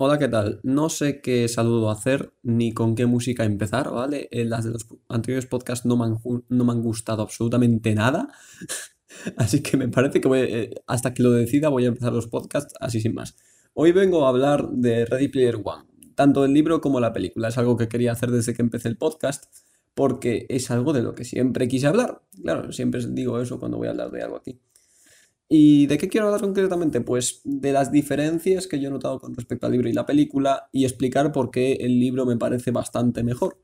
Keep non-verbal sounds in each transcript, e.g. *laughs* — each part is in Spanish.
Hola, ¿qué tal? No sé qué saludo hacer ni con qué música empezar, ¿vale? Las de los anteriores podcasts no me han, no me han gustado absolutamente nada, *laughs* así que me parece que voy, eh, hasta que lo decida voy a empezar los podcasts así sin más. Hoy vengo a hablar de Ready Player One, tanto el libro como la película. Es algo que quería hacer desde que empecé el podcast, porque es algo de lo que siempre quise hablar. Claro, siempre digo eso cuando voy a hablar de algo aquí. ¿Y de qué quiero hablar concretamente? Pues de las diferencias que yo he notado con respecto al libro y la película y explicar por qué el libro me parece bastante mejor.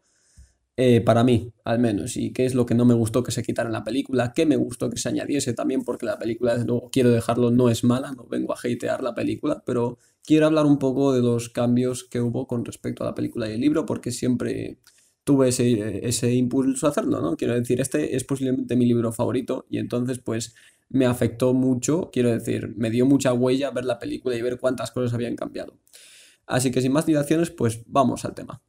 Eh, para mí, al menos, y qué es lo que no me gustó que se quitara en la película, qué me gustó que se añadiese también, porque la película, desde luego, quiero dejarlo, no es mala, no vengo a hatear la película, pero quiero hablar un poco de los cambios que hubo con respecto a la película y el libro, porque siempre tuve ese, ese impulso a hacerlo, ¿no? Quiero decir, este es posiblemente mi libro favorito y entonces pues me afectó mucho, quiero decir, me dio mucha huella ver la película y ver cuántas cosas habían cambiado. Así que sin más dilaciones, pues vamos al tema.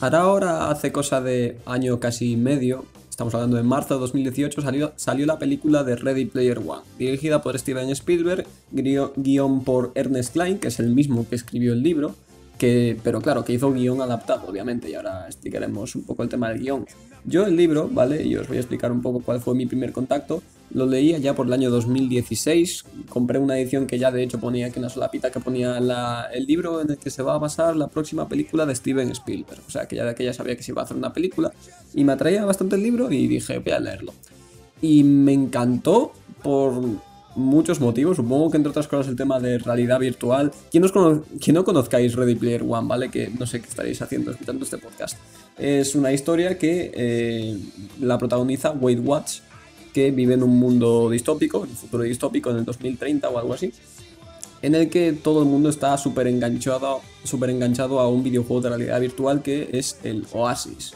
Ahora, ahora hace cosa de año casi medio, estamos hablando de marzo de 2018, salió, salió la película de Ready Player One, dirigida por Steven Spielberg, guion por Ernest Cline, que es el mismo que escribió el libro, que, pero claro, que hizo guion adaptado, obviamente, y ahora explicaremos un poco el tema del guion. Yo el libro, ¿vale? Y os voy a explicar un poco cuál fue mi primer contacto. Lo leía ya por el año 2016. Compré una edición que ya de hecho ponía aquí una solapita que ponía el libro en el que se va a basar la próxima película de Steven Spielberg. O sea, que ya de aquella sabía que se iba a hacer una película. Y me atraía bastante el libro y dije, voy a leerlo. Y me encantó por muchos motivos. Supongo que entre otras cosas el tema de realidad virtual. Quien no conozcáis Ready Player One, ¿vale? Que no sé qué estaréis haciendo escuchando este podcast. Es una historia que eh, la protagoniza Wade Watts, que vive en un mundo distópico, en un futuro distópico en el 2030 o algo así, en el que todo el mundo está súper enganchado, súper enganchado a un videojuego de realidad virtual que es el Oasis.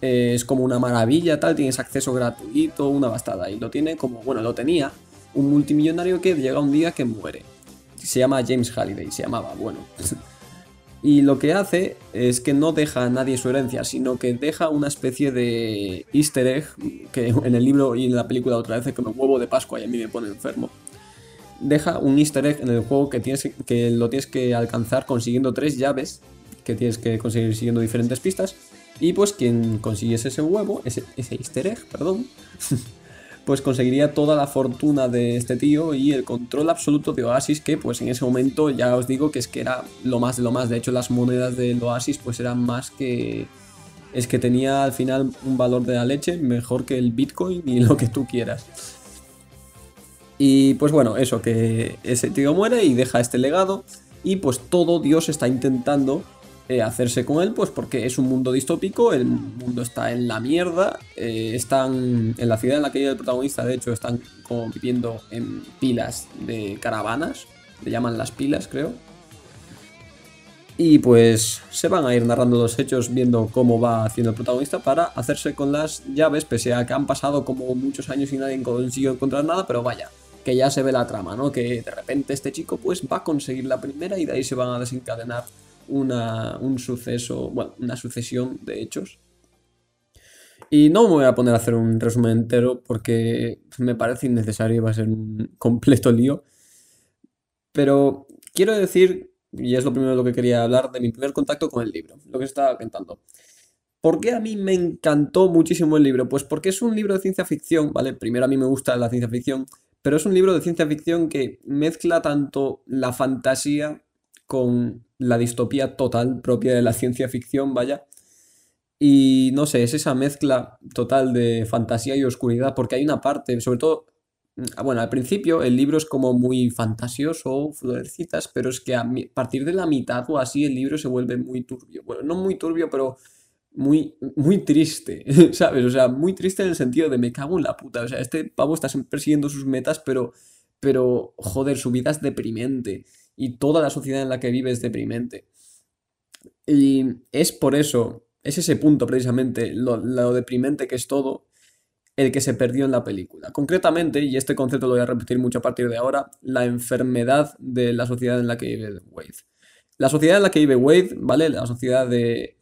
Eh, es como una maravilla, tal, tienes acceso gratuito, una bastada. Y lo tiene como, bueno, lo tenía un multimillonario que llega un día que muere. Se llama James Halliday, se llamaba, bueno. *laughs* Y lo que hace es que no deja a nadie su herencia, sino que deja una especie de easter egg, que en el libro y en la película otra vez como huevo de Pascua y a mí me pone enfermo. Deja un easter egg en el juego que, tienes, que lo tienes que alcanzar consiguiendo tres llaves, que tienes que conseguir siguiendo diferentes pistas. Y pues quien consiguiese ese huevo, ese, ese easter egg, perdón, *laughs* pues conseguiría toda la fortuna de este tío y el control absoluto de Oasis, que pues en ese momento ya os digo que es que era lo más de lo más. De hecho, las monedas del Oasis pues eran más que... Es que tenía al final un valor de la leche mejor que el Bitcoin y lo que tú quieras. Y pues bueno, eso, que ese tío muere y deja este legado y pues todo Dios está intentando eh, hacerse con él, pues porque es un mundo distópico, el mundo está en la mierda, eh, están en la ciudad en la que vive el protagonista, de hecho, están como viviendo en pilas de caravanas, le llaman las pilas, creo. Y pues se van a ir narrando los hechos, viendo cómo va haciendo el protagonista para hacerse con las llaves, pese a que han pasado como muchos años y nadie consiguió encontrar nada, pero vaya, que ya se ve la trama, ¿no? Que de repente este chico pues va a conseguir la primera y de ahí se van a desencadenar una, un suceso, bueno, una sucesión de hechos. Y no me voy a poner a hacer un resumen entero porque me parece innecesario y va a ser un completo lío. Pero quiero decir, y es lo primero de lo que quería hablar, de mi primer contacto con el libro, lo que estaba contando. ¿Por qué a mí me encantó muchísimo el libro? Pues porque es un libro de ciencia ficción, ¿vale? Primero a mí me gusta la ciencia ficción, pero es un libro de ciencia ficción que mezcla tanto la fantasía con la distopía total propia de la ciencia ficción, vaya. Y no sé, es esa mezcla total de fantasía y oscuridad, porque hay una parte, sobre todo, mm, bueno, al principio el libro es como muy fantasioso, florecitas, pero es que a partir de la mitad o así el libro se vuelve muy turbio. Bueno, no muy turbio, pero muy, muy triste, *laughs* ¿sabes? O sea, muy triste en el sentido de me cago en la puta. O sea, este pavo está persiguiendo sus metas, pero, pero, joder, su vida es deprimente. Y toda la sociedad en la que vive es deprimente. Y es por eso, es ese punto precisamente, lo, lo deprimente que es todo, el que se perdió en la película. Concretamente, y este concepto lo voy a repetir mucho a partir de ahora, la enfermedad de la sociedad en la que vive Wade. la sociedad en la que vive Wade, ¿vale? La sociedad de,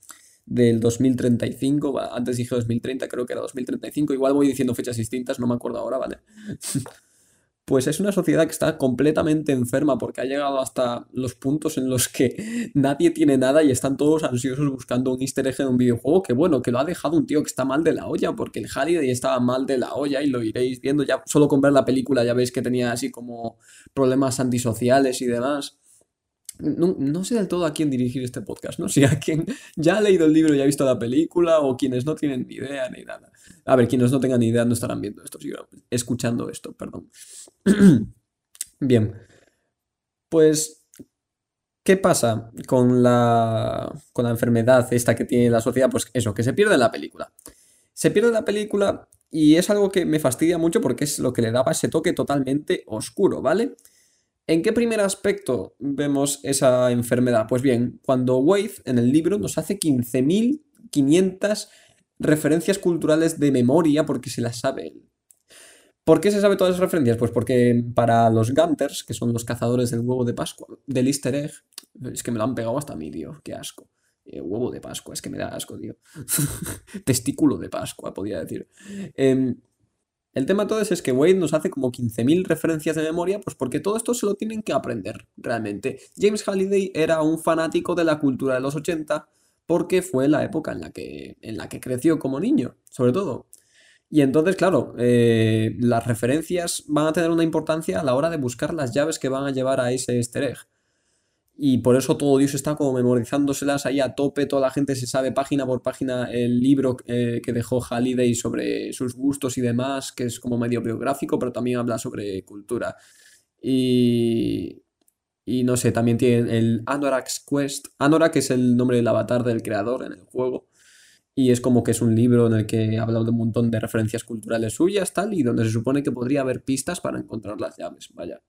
del 2035, antes dije 2030, creo que era 2035, igual voy diciendo fechas distintas, no me acuerdo ahora, ¿vale? *laughs* pues es una sociedad que está completamente enferma porque ha llegado hasta los puntos en los que *laughs* nadie tiene nada y están todos ansiosos buscando un easter egg en un videojuego que bueno, que lo ha dejado un tío que está mal de la olla porque el Halliday estaba mal de la olla y lo iréis viendo ya solo con ver la película ya veis que tenía así como problemas antisociales y demás. No, sé del todo a quién dirigir este podcast, no *laughs* sé a quién ya ha leído el libro y ha visto la película o quienes no tienen ni idea ni nada. A ver, quienes no tengan ni idea no estarán viendo esto, escuchando esto, perdón. *clears throat* Bien, pues, ¿qué pasa con la, con la enfermedad esta que tiene la sociedad? Pues eso, que se pierde la película. Se pierde la película y es algo que me fastidia mucho porque es lo que le daba ese toque totalmente oscuro, ¿vale? ¿En qué primer aspecto vemos esa enfermedad? Pues bien, cuando Wade en el libro nos hace 15.500 referencias culturales de memoria porque se las sabe él. ¿Por qué se sabe todas esas referencias? Pues porque para los Gunters, que son los cazadores del huevo de Pascua, del easter egg, es que me lo han pegado hasta a mí, tío, qué asco. Eh, huevo de Pascua, es que me da asco, tío. *laughs* Testículo de Pascua, podría decir. Em, el tema todo es que Wade nos hace como 15.000 referencias de memoria, pues porque todo esto se lo tienen que aprender, realmente. James Halliday era un fanático de la cultura de los 80 porque fue la época en la que, en la que creció como niño, sobre todo. Y entonces, claro, eh, las referencias van a tener una importancia a la hora de buscar las llaves que van a llevar a ese easter egg. Y por eso todo Dios está como memorizándoselas ahí a tope, toda la gente se sabe página por página el libro eh, que dejó Halliday sobre sus gustos y demás, que es como medio biográfico, pero también habla sobre cultura. Y, y no sé, también tiene el Anorak's Quest. Anorak es el nombre del avatar del creador en el juego. Y es como que es un libro en el que habla de un montón de referencias culturales suyas, tal, y donde se supone que podría haber pistas para encontrar las llaves, vaya.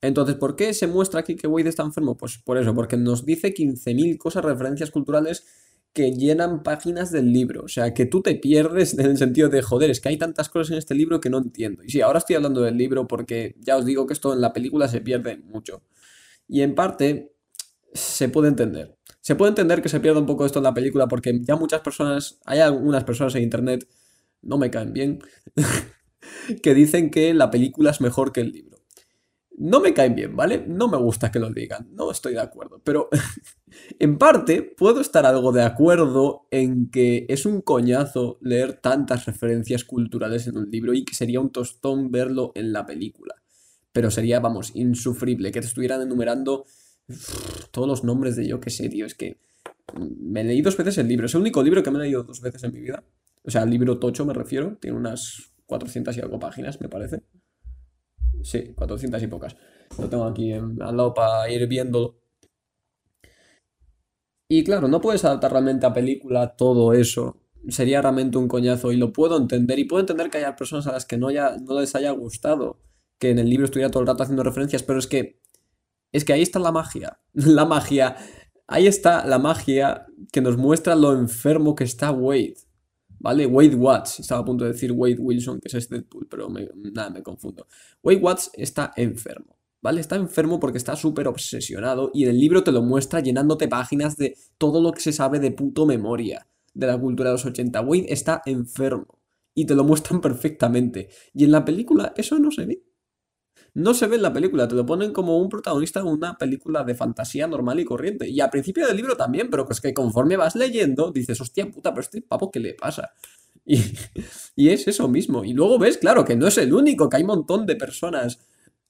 Entonces, ¿por qué se muestra aquí que Wade está enfermo? Pues por eso, porque nos dice 15.000 cosas, referencias culturales que llenan páginas del libro. O sea, que tú te pierdes en el sentido de, joder, es que hay tantas cosas en este libro que no entiendo. Y sí, ahora estoy hablando del libro porque ya os digo que esto en la película se pierde mucho. Y en parte se puede entender. Se puede entender que se pierda un poco esto en la película porque ya muchas personas, hay algunas personas en internet, no me caen bien, *laughs* que dicen que la película es mejor que el libro no me caen bien, ¿vale? No me gusta que lo digan, no estoy de acuerdo, pero *laughs* en parte puedo estar algo de acuerdo en que es un coñazo leer tantas referencias culturales en un libro y que sería un tostón verlo en la película. Pero sería, vamos, insufrible que te estuvieran enumerando *sniffs* todos los nombres de yo que sé, tío, es que me leí dos veces el libro, es el único libro que me he leído dos veces en mi vida. O sea, el libro tocho me refiero, tiene unas 400 y algo páginas, me parece. Sí, 400 y pocas. Lo tengo aquí al lado para ir viendo. Y claro, no puedes adaptar realmente a película todo eso. Sería realmente un coñazo y lo puedo entender. Y puedo entender que haya personas a las que no, no les haya gustado que en el libro estuviera todo el rato haciendo referencias, pero es que. Es que ahí está la magia. *laughs* La magia. Ahí está la magia que nos muestra lo enfermo que está Wade. ¿Vale? Wade Watts, estaba a punto de decir Wade Wilson, que es este Deadpool, pero nada, me confundo. Wade Watts está enfermo, ¿vale? Está enfermo porque está súper obsesionado y el libro te lo muestra llenándote páginas de todo lo que se sabe de puto memoria de la cultura de los 80. Wade está enfermo y te lo muestran *laughs* perfectamente. Y en la película eso no se ve no se ve en la película, te lo ponen como un protagonista de una película de fantasía normal y corriente. Y al principio del libro también, pero es que conforme vas leyendo, dices, hostia puta, pero este pavo, ¿qué le pasa? *laughs* Y, y es eso mismo. Y luego ves, claro, que no es el único, que hay un montón de personas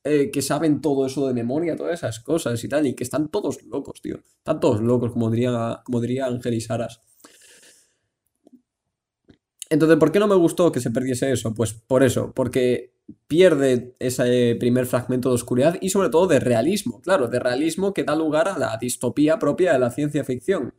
eh, que saben todo eso de memoria, todas esas cosas y tal, y que están todos locos, tío. Están todos locos, como diría, como diría Ángel Saras. Entonces, ¿por qué no me gustó que se perdiese eso? Pues por eso, porque pierde ese primer fragmento de oscuridad y sobre todo de realismo, claro, de realismo que da lugar a la distopía propia de la ciencia ficción.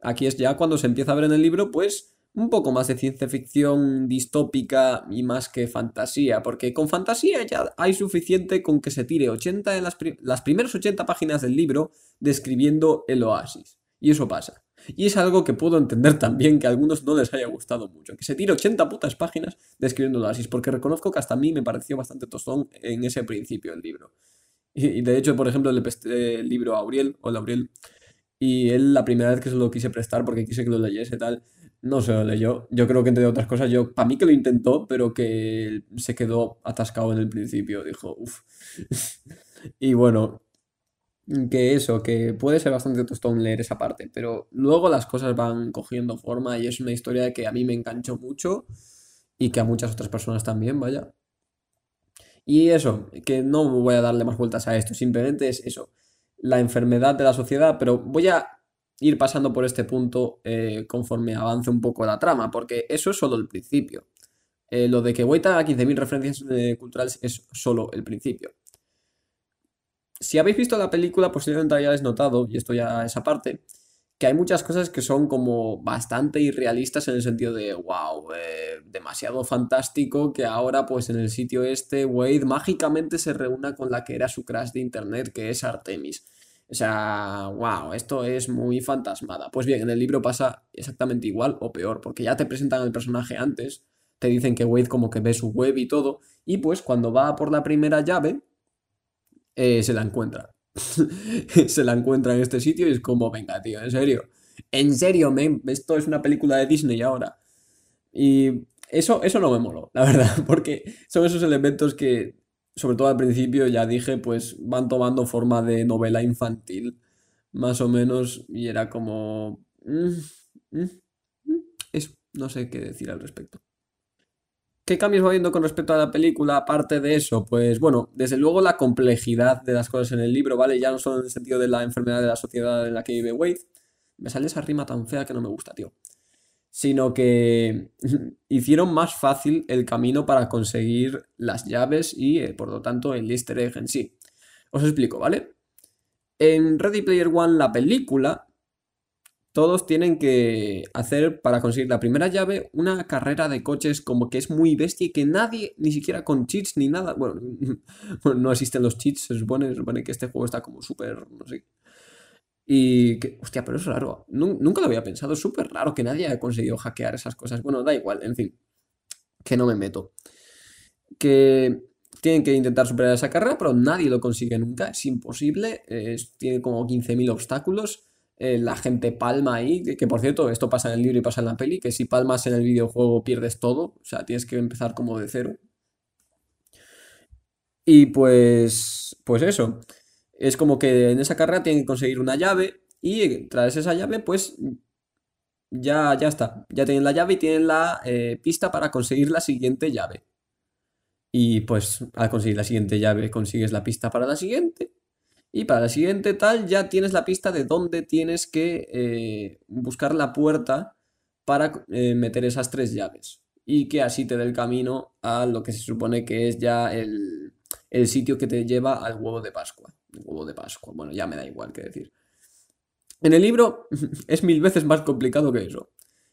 Aquí es ya cuando se empieza a ver en el libro, pues, un poco más de ciencia ficción distópica y más que fantasía, porque con fantasía ya hay suficiente con que se tire 80 en las, las primeras 80 páginas del libro describiendo el oasis. Y eso pasa. Y es algo que puedo entender también que a algunos no les haya gustado mucho. Que se tire 80 putas páginas describiendo el oasis, porque reconozco que hasta a mí me pareció bastante tostón en ese principio el libro. Y, de hecho, por ejemplo, el, libro Auriel, o Auriel, Y él la primera vez que se lo quise prestar porque quise que lo leyese tal, no se lo leyó. Yo creo que entre otras cosas, yo, para mí que lo intentó, pero que se quedó atascado en el principio. Dijo, uff. *laughs* y bueno, que eso, que puede ser bastante tostón leer esa parte, pero luego las cosas van cogiendo forma y es una historia que a mí me enganchó mucho y que a muchas otras personas también, vaya. Y eso, que no voy a darle más vueltas a esto, simplemente es eso, la enfermedad de la sociedad, pero voy a ir pasando por este punto eh, conforme avance un poco la trama, porque eso es solo el principio. Eh, lo de que Wait haga 15.000 referencias eh, culturales es solo el principio. Si habéis visto la película, posiblemente hayáis notado, y esto ya es aparte, que hay muchas cosas que son como bastante irrealistas en el sentido de, wow, demasiado fantástico que ahora pues en el sitio este Wade mágicamente se reúna con la que era su crush de internet, que es Artemis. O sea, wow, esto es muy fantasmada. Pues bien, en el libro pasa exactamente igual o peor, porque ya te presentan al personaje antes, te dicen que Wade como que ve su web y todo, y pues cuando va por la primera llave, eh, se la encuentra. *laughs* se la encuentra en este sitio y es como, venga, tío, en serio. En serio, esto es una película de Disney ahora. Y eso, eso no me moló, la *laughs* verdad, porque son esos elementos que sobre todo al principio, ya dije, pues van tomando forma de novela infantil, más o menos, y era como... Mm, mm, mm, eso, no sé qué decir al respecto. ¿Qué cambios va viendo con respecto a la película? Aparte de eso, pues bueno, desde luego la complejidad de las cosas en el libro, ¿vale? Ya no solo en el sentido de la enfermedad de la sociedad en la que vive Wade. Me sale esa rima tan fea que no me gusta, tío sino que *laughs* hicieron más fácil el camino para conseguir las llaves y, eh, por lo tanto, el easter egg en sí. Os explico, ¿vale? En Ready Player One, la película, todos tienen que hacer para conseguir la primera llave una carrera de coches como que es muy bestia y que nadie, ni siquiera con cheats ni nada, bueno, *laughs* no existen los cheats, se supone, se supone que este juego está como súper, no sé, y que, hostia, pero es raro. Nunca lo había pensado. Es súper raro que nadie haya conseguido hackear esas cosas. Bueno, da igual, en fin. Que no me meto. Que tienen que intentar superar esa carrera, pero nadie lo consigue nunca. Es imposible. tiene como 15.000 obstáculos. Eh, la gente palma ahí. Que, por cierto, esto pasa en el libro y pasa en la peli. Que si palmas en el videojuego pierdes todo. O sea, tienes que empezar como de cero. Y pues. Pues eso es como que en esa carrera tienen que conseguir una llave y tras esa llave pues ya, ya está. Ya tienen la llave y tienen la eh, pista para conseguir la siguiente llave. Y pues al conseguir la siguiente llave consigues la pista para la siguiente. Y para la siguiente tal ya tienes la pista de dónde tienes que eh, buscar la puerta para eh, meter esas tres llaves. Y que así te dé el camino a lo que se supone que es ya el, el sitio que te lleva al huevo de Pascua huevo de Pascua. Bueno, ya me da igual qué decir. En el libro *laughs* es mil veces más complicado que eso.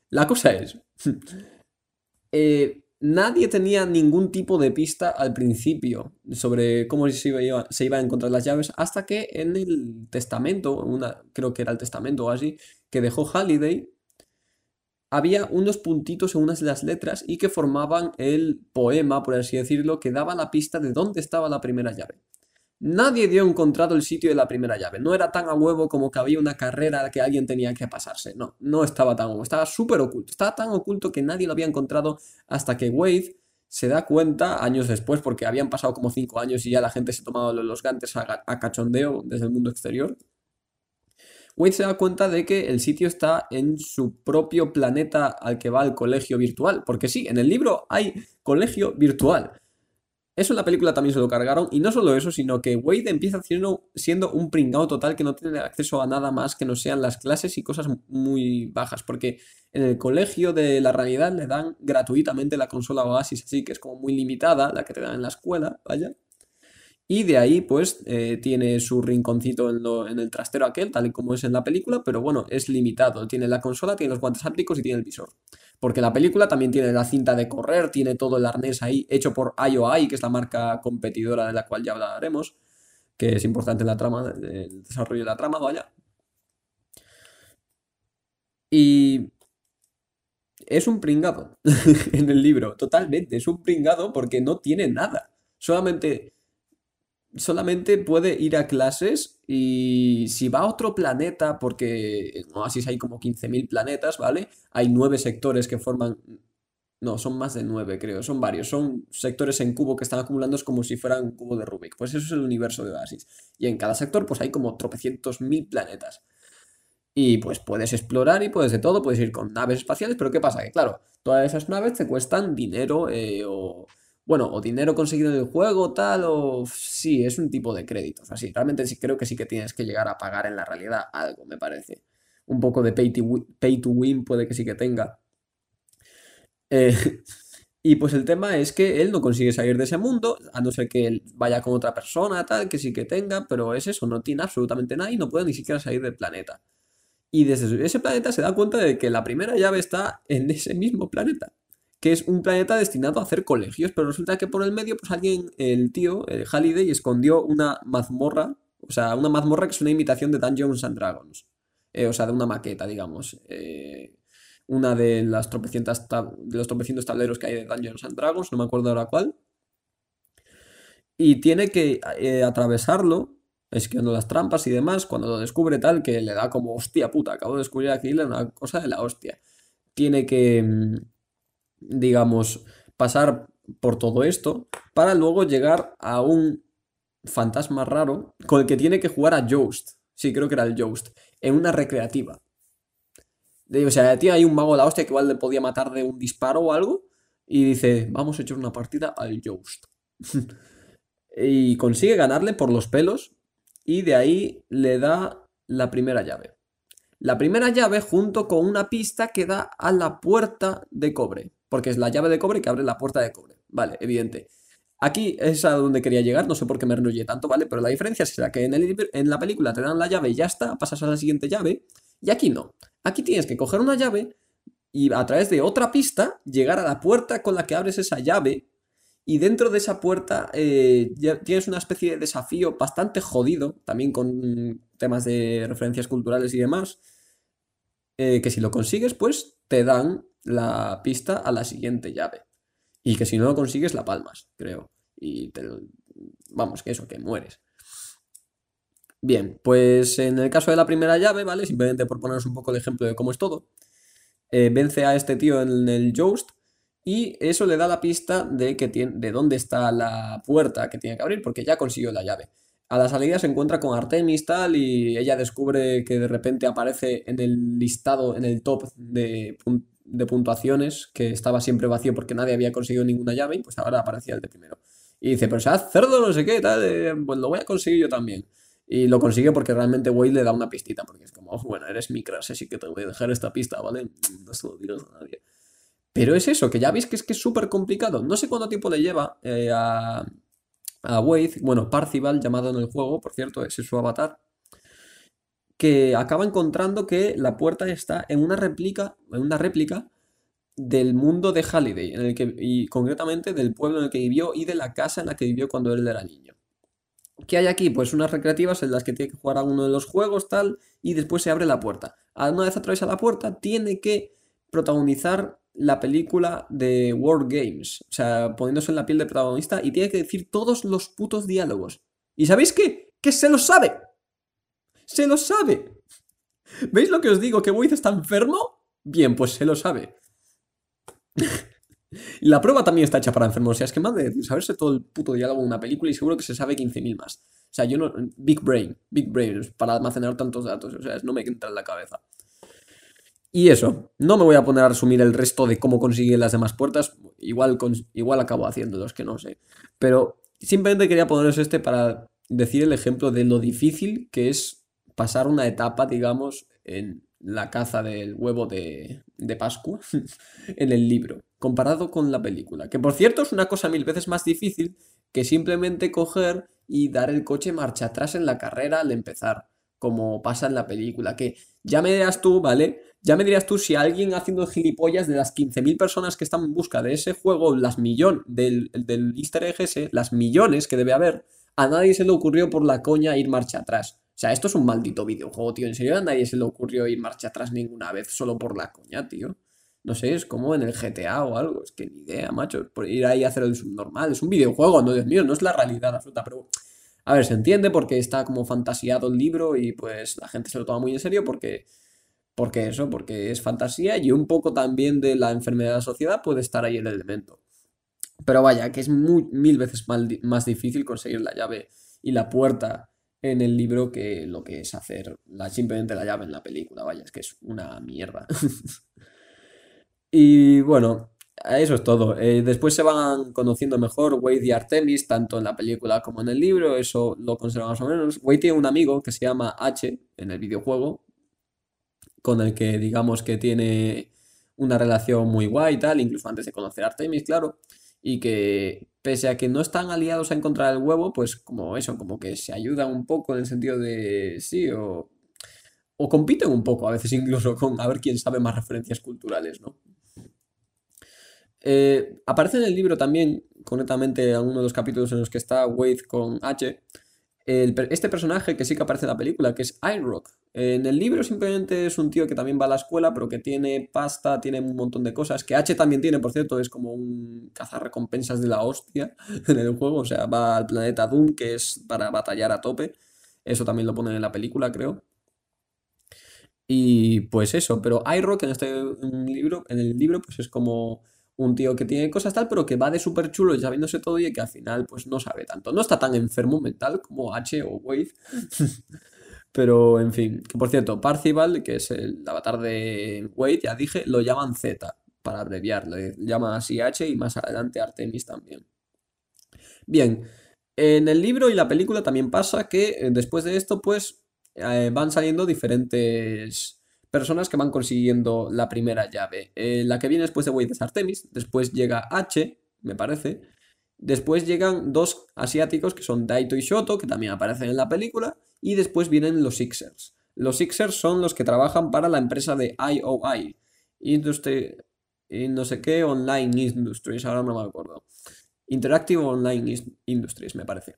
La cosa es, *laughs* eh, nadie tenía ningún tipo de pista al principio sobre cómo se iba, a encontrar las llaves hasta que en el testamento, una, creo que era el testamento o así, que dejó Halliday, había unos puntitos en unas de las letras y que formaban el poema, por así decirlo, que daba la pista de dónde estaba la primera llave. Nadie dio encontrado el sitio de la primera llave. No era tan a huevo como que había una carrera que alguien tenía que pasarse. No, no estaba tan huevo. Estaba súper oculto. Estaba tan oculto que nadie lo había encontrado hasta que Wade se da cuenta años después, porque habían pasado como 5 años y ya la gente se ha tomado los gantes a, a cachondeo desde el mundo exterior. Wade se da cuenta de que el sitio está en su propio planeta al que va el colegio virtual. Porque sí, en el libro hay colegio virtual. Eso en la película también se lo cargaron. Y no solo eso, sino que Wade empieza siendo, siendo un pringao total que no tiene acceso a nada más que no sean las clases y cosas muy bajas. Porque en el colegio de la realidad le dan gratuitamente la consola Oasis, así que es como muy limitada la que te dan en la escuela, vaya. Y de ahí, pues, eh, tiene su rinconcito en, en, el trastero aquel, tal y como es en la película, pero bueno, es limitado. Tiene la consola, tiene los guantes ápticos y tiene el visor. Porque la película también tiene la cinta de correr, tiene todo el arnés ahí, hecho por IOI, que es la marca competidora de la cual ya hablaremos, que es importante en la trama, el desarrollo de la trama, vaya. Y es un pringado *laughs* en el libro, totalmente, es un pringado porque no tiene nada. Solamente solamente puede ir a clases y si va a otro planeta, porque en Oasis hay como 15.000 planetas, ¿vale? Hay nueve sectores que forman... No, son más de nueve, creo, son varios. Son sectores en cubo que están acumulando como si fueran un cubo de Rubik. Pues eso es el universo de Oasis. Y en cada sector pues hay como tropecientos mil planetas. Y pues puedes explorar y puedes de todo, puedes ir con naves espaciales, pero ¿qué pasa? Que claro, todas esas naves te cuestan dinero eh, o bueno, o dinero conseguido en el juego, tal, o sí, es un tipo de créditos. Así, realmente sí creo que sí que tienes que llegar a pagar en la realidad algo, me parece. Un poco de pay to win, puede que sí que tenga. Eh, *laughs* y pues el tema es que él no consigue salir de ese mundo, a no ser que él vaya con otra persona, tal, que sí que tenga, pero es eso, no tiene absolutamente nada y no puede ni siquiera salir del planeta. Y desde ese planeta se da cuenta de que la primera llave está en ese mismo planeta que es un planeta destinado a hacer colegios, pero resulta que por el medio, pues alguien, el tío, el Halliday, escondió una mazmorra, o sea, una mazmorra que es una imitación de Dungeons and Dragons, eh, o sea, de una maqueta, digamos. Eh, una de las tropecientas de los tropecientos tableros que hay de Dungeons and Dragons, no me acuerdo ahora cuál. Y tiene que eh, atravesarlo, esquivando las trampas y demás, cuando lo descubre tal, que le da como hostia puta, acabo de descubrir aquí una cosa de la hostia. Tiene que mm, digamos, pasar por todo esto para luego llegar a un fantasma raro con el que tiene que jugar a Joust. Sí, creo que era el Joust. En una recreativa. O sea, tío, hay un mago de la hostia que igual le podía matar de un disparo o algo. Y dice, vamos a echar una partida al Joust. *laughs* y consigue ganarle por los pelos. Y de ahí le da la primera llave. La primera llave junto con una pista que da a la puerta de cobre porque es la llave de cobre que abre la puerta de cobre. Vale, evidente. Aquí es a donde quería llegar, no sé por qué me enrollé tanto, ¿vale? Pero la diferencia es que en, el, en la película te dan la llave y ya está, pasas a la siguiente llave, y aquí no. Aquí tienes que coger una llave y a través de otra pista llegar a la puerta con la que abres esa llave, y dentro de esa puerta eh, ya tienes una especie de desafío bastante jodido, también con temas de referencias culturales y demás, eh, que si lo consigues, pues te dan la pista a la siguiente llave. Y que si no lo consigues, la palmas, creo. Y te, vamos, que eso, que mueres. Bien, pues en el caso de la primera llave, ¿vale? Simplemente por poneros un poco de ejemplo de cómo es todo. Eh, vence a este tío en el Joust y eso le da la pista de, que tiene, de dónde está la puerta que tiene que abrir porque ya consiguió la llave. A la salida se encuentra con Artemis tal y ella descubre que de repente aparece en el listado, en el top de, de puntuaciones que estaba siempre vacío porque nadie había conseguido ninguna llave y pues ahora aparecía el de primero. Y dice, pero sea cerdo, no sé qué, tal, eh, pues lo voy a conseguir yo también. Y lo consigue porque realmente Wade le da una pistita, porque es como, bueno, eres mi crush, así que te voy a dejar esta pista, ¿vale? *laughs* No se lo digas a nadie. Pero es eso, que ya veis que es que es súper complicado. No sé cuánto tiempo le lleva eh, a, a Wade, bueno, Parcival, llamado en el juego, por cierto, ese es su avatar, que acaba encontrando que la puerta está en una réplica, en una réplica del mundo de Halliday, en el que, y concretamente del pueblo en el que vivió y de la casa en la que vivió cuando él era niño. ¿Qué hay aquí? Pues unas recreativas en las que tiene que jugar a uno de los juegos, tal, y después se abre la puerta. Una vez atraviesa la puerta, tiene que protagonizar la película de World Games, o sea, poniéndose en la piel de protagonista y tiene que decir todos los putos diálogos. ¿Y sabéis qué? ¡Que se lo sabe! ¡Se lo sabe! ¿Veis lo que os digo? ¿Que Wiz está enfermo? Bien, pues se lo sabe. *laughs* la prueba también está hecha para enfermos. O sea, es que más de saberse todo el puto diálogo de una película y seguro que se sabe 15.000 más. O sea, yo no. Big Brain, Big Brain, para almacenar tantos datos. O sea, no me entra en la cabeza. Y eso, no me voy a poner a resumir el resto de cómo consigue las demás puertas. Igual, igual acabo haciéndolos, que no sé. Pero simplemente quería poneros este para decir el ejemplo de lo difícil que es pasar una etapa, digamos, en la caza del huevo de, de Pascua *laughs* en el libro, comparado con la película. Que por cierto es una cosa mil veces más difícil que simplemente coger y dar el coche marcha atrás en la carrera al empezar, como pasa en la película. Que ya me dirás tú, ¿vale? Ya me dirás tú si alguien haciendo gilipollas de las 15.000 personas que están en busca de ese juego, las millones del, del easter egg las millones que debe haber, a nadie se le ocurrió por la coña ir marcha atrás. O sea, esto es un maldito videojuego, tío. En serio, a nadie se le ocurrió ir marcha atrás ninguna vez solo por la coña, tío. No sé, es como en el GTA o algo. Es que ni idea, macho. Por ir ahí a hacer el subnormal. Es un videojuego, no, Dios mío, no es la realidad absoluta. Pero A ver, se entiende porque está como fantasiado el libro y pues la gente se lo toma muy en serio porque, porque eso, porque es fantasía y un poco también de la enfermedad de la sociedad puede estar ahí el elemento. Pero vaya, que es mil veces más difícil conseguir la llave y la puerta en el libro que lo que es hacer la, simplemente la llave en la película. Vaya, es que es una mierda. *laughs* y bueno, eso es todo. Eh, después se van conociendo mejor Wade y Artemis, tanto en la película como en el libro. Eso lo conserva más o menos. Wade tiene un amigo que se llama H en el videojuego, con el que digamos que tiene una relación muy guay y tal, incluso antes de conocer a Artemis, claro y que pese a que no están aliados a encontrar el huevo, pues como eso, como que se ayudan un poco en el sentido de sí, o, o compiten un poco, a veces *laughs* incluso con a ver quién sabe más referencias culturales, ¿no? Eh, aparece en el libro también, concretamente, en uno de los capítulos en los que está Wade con H, este personaje que sí que aparece en la película, que es iRock. En el libro simplemente es un tío que también va a la escuela, pero que tiene pasta, tiene un montón de cosas. Que H también tiene, por cierto, es como un cazarrecompensas de la hostia *laughs* en el juego. O sea, va al planeta Doom, que es para batallar a tope. Eso también lo ponen en la película, creo. Y pues eso, pero iRock en este libro, en el libro, pues es como un tío que tiene cosas tal, pero que va de súper chulo ya viéndose todo y que al final pues no sabe tanto. No está tan enfermo mental como H o Wave. *laughs* pero en fin, que por cierto, Parcival, que es el avatar de Wade, ya dije, lo llaman Z, para abreviar, le llaman así H y más adelante Artemis también. Bien, en el libro y la película también pasa que eh, después de esto pues eh, van saliendo diferentes personas que van consiguiendo la primera llave. Eh, la que viene después de Wade es Artemis, después llega H, me parece. Después llegan dos asiáticos que son Daito y Shoto, que también aparecen en la película. Y después vienen los Sixers. Los Sixers son los que trabajan para la empresa de IOI, Industry, no sé qué, Online Industries, ahora no me acuerdo. Interactive Online Industries, me parece.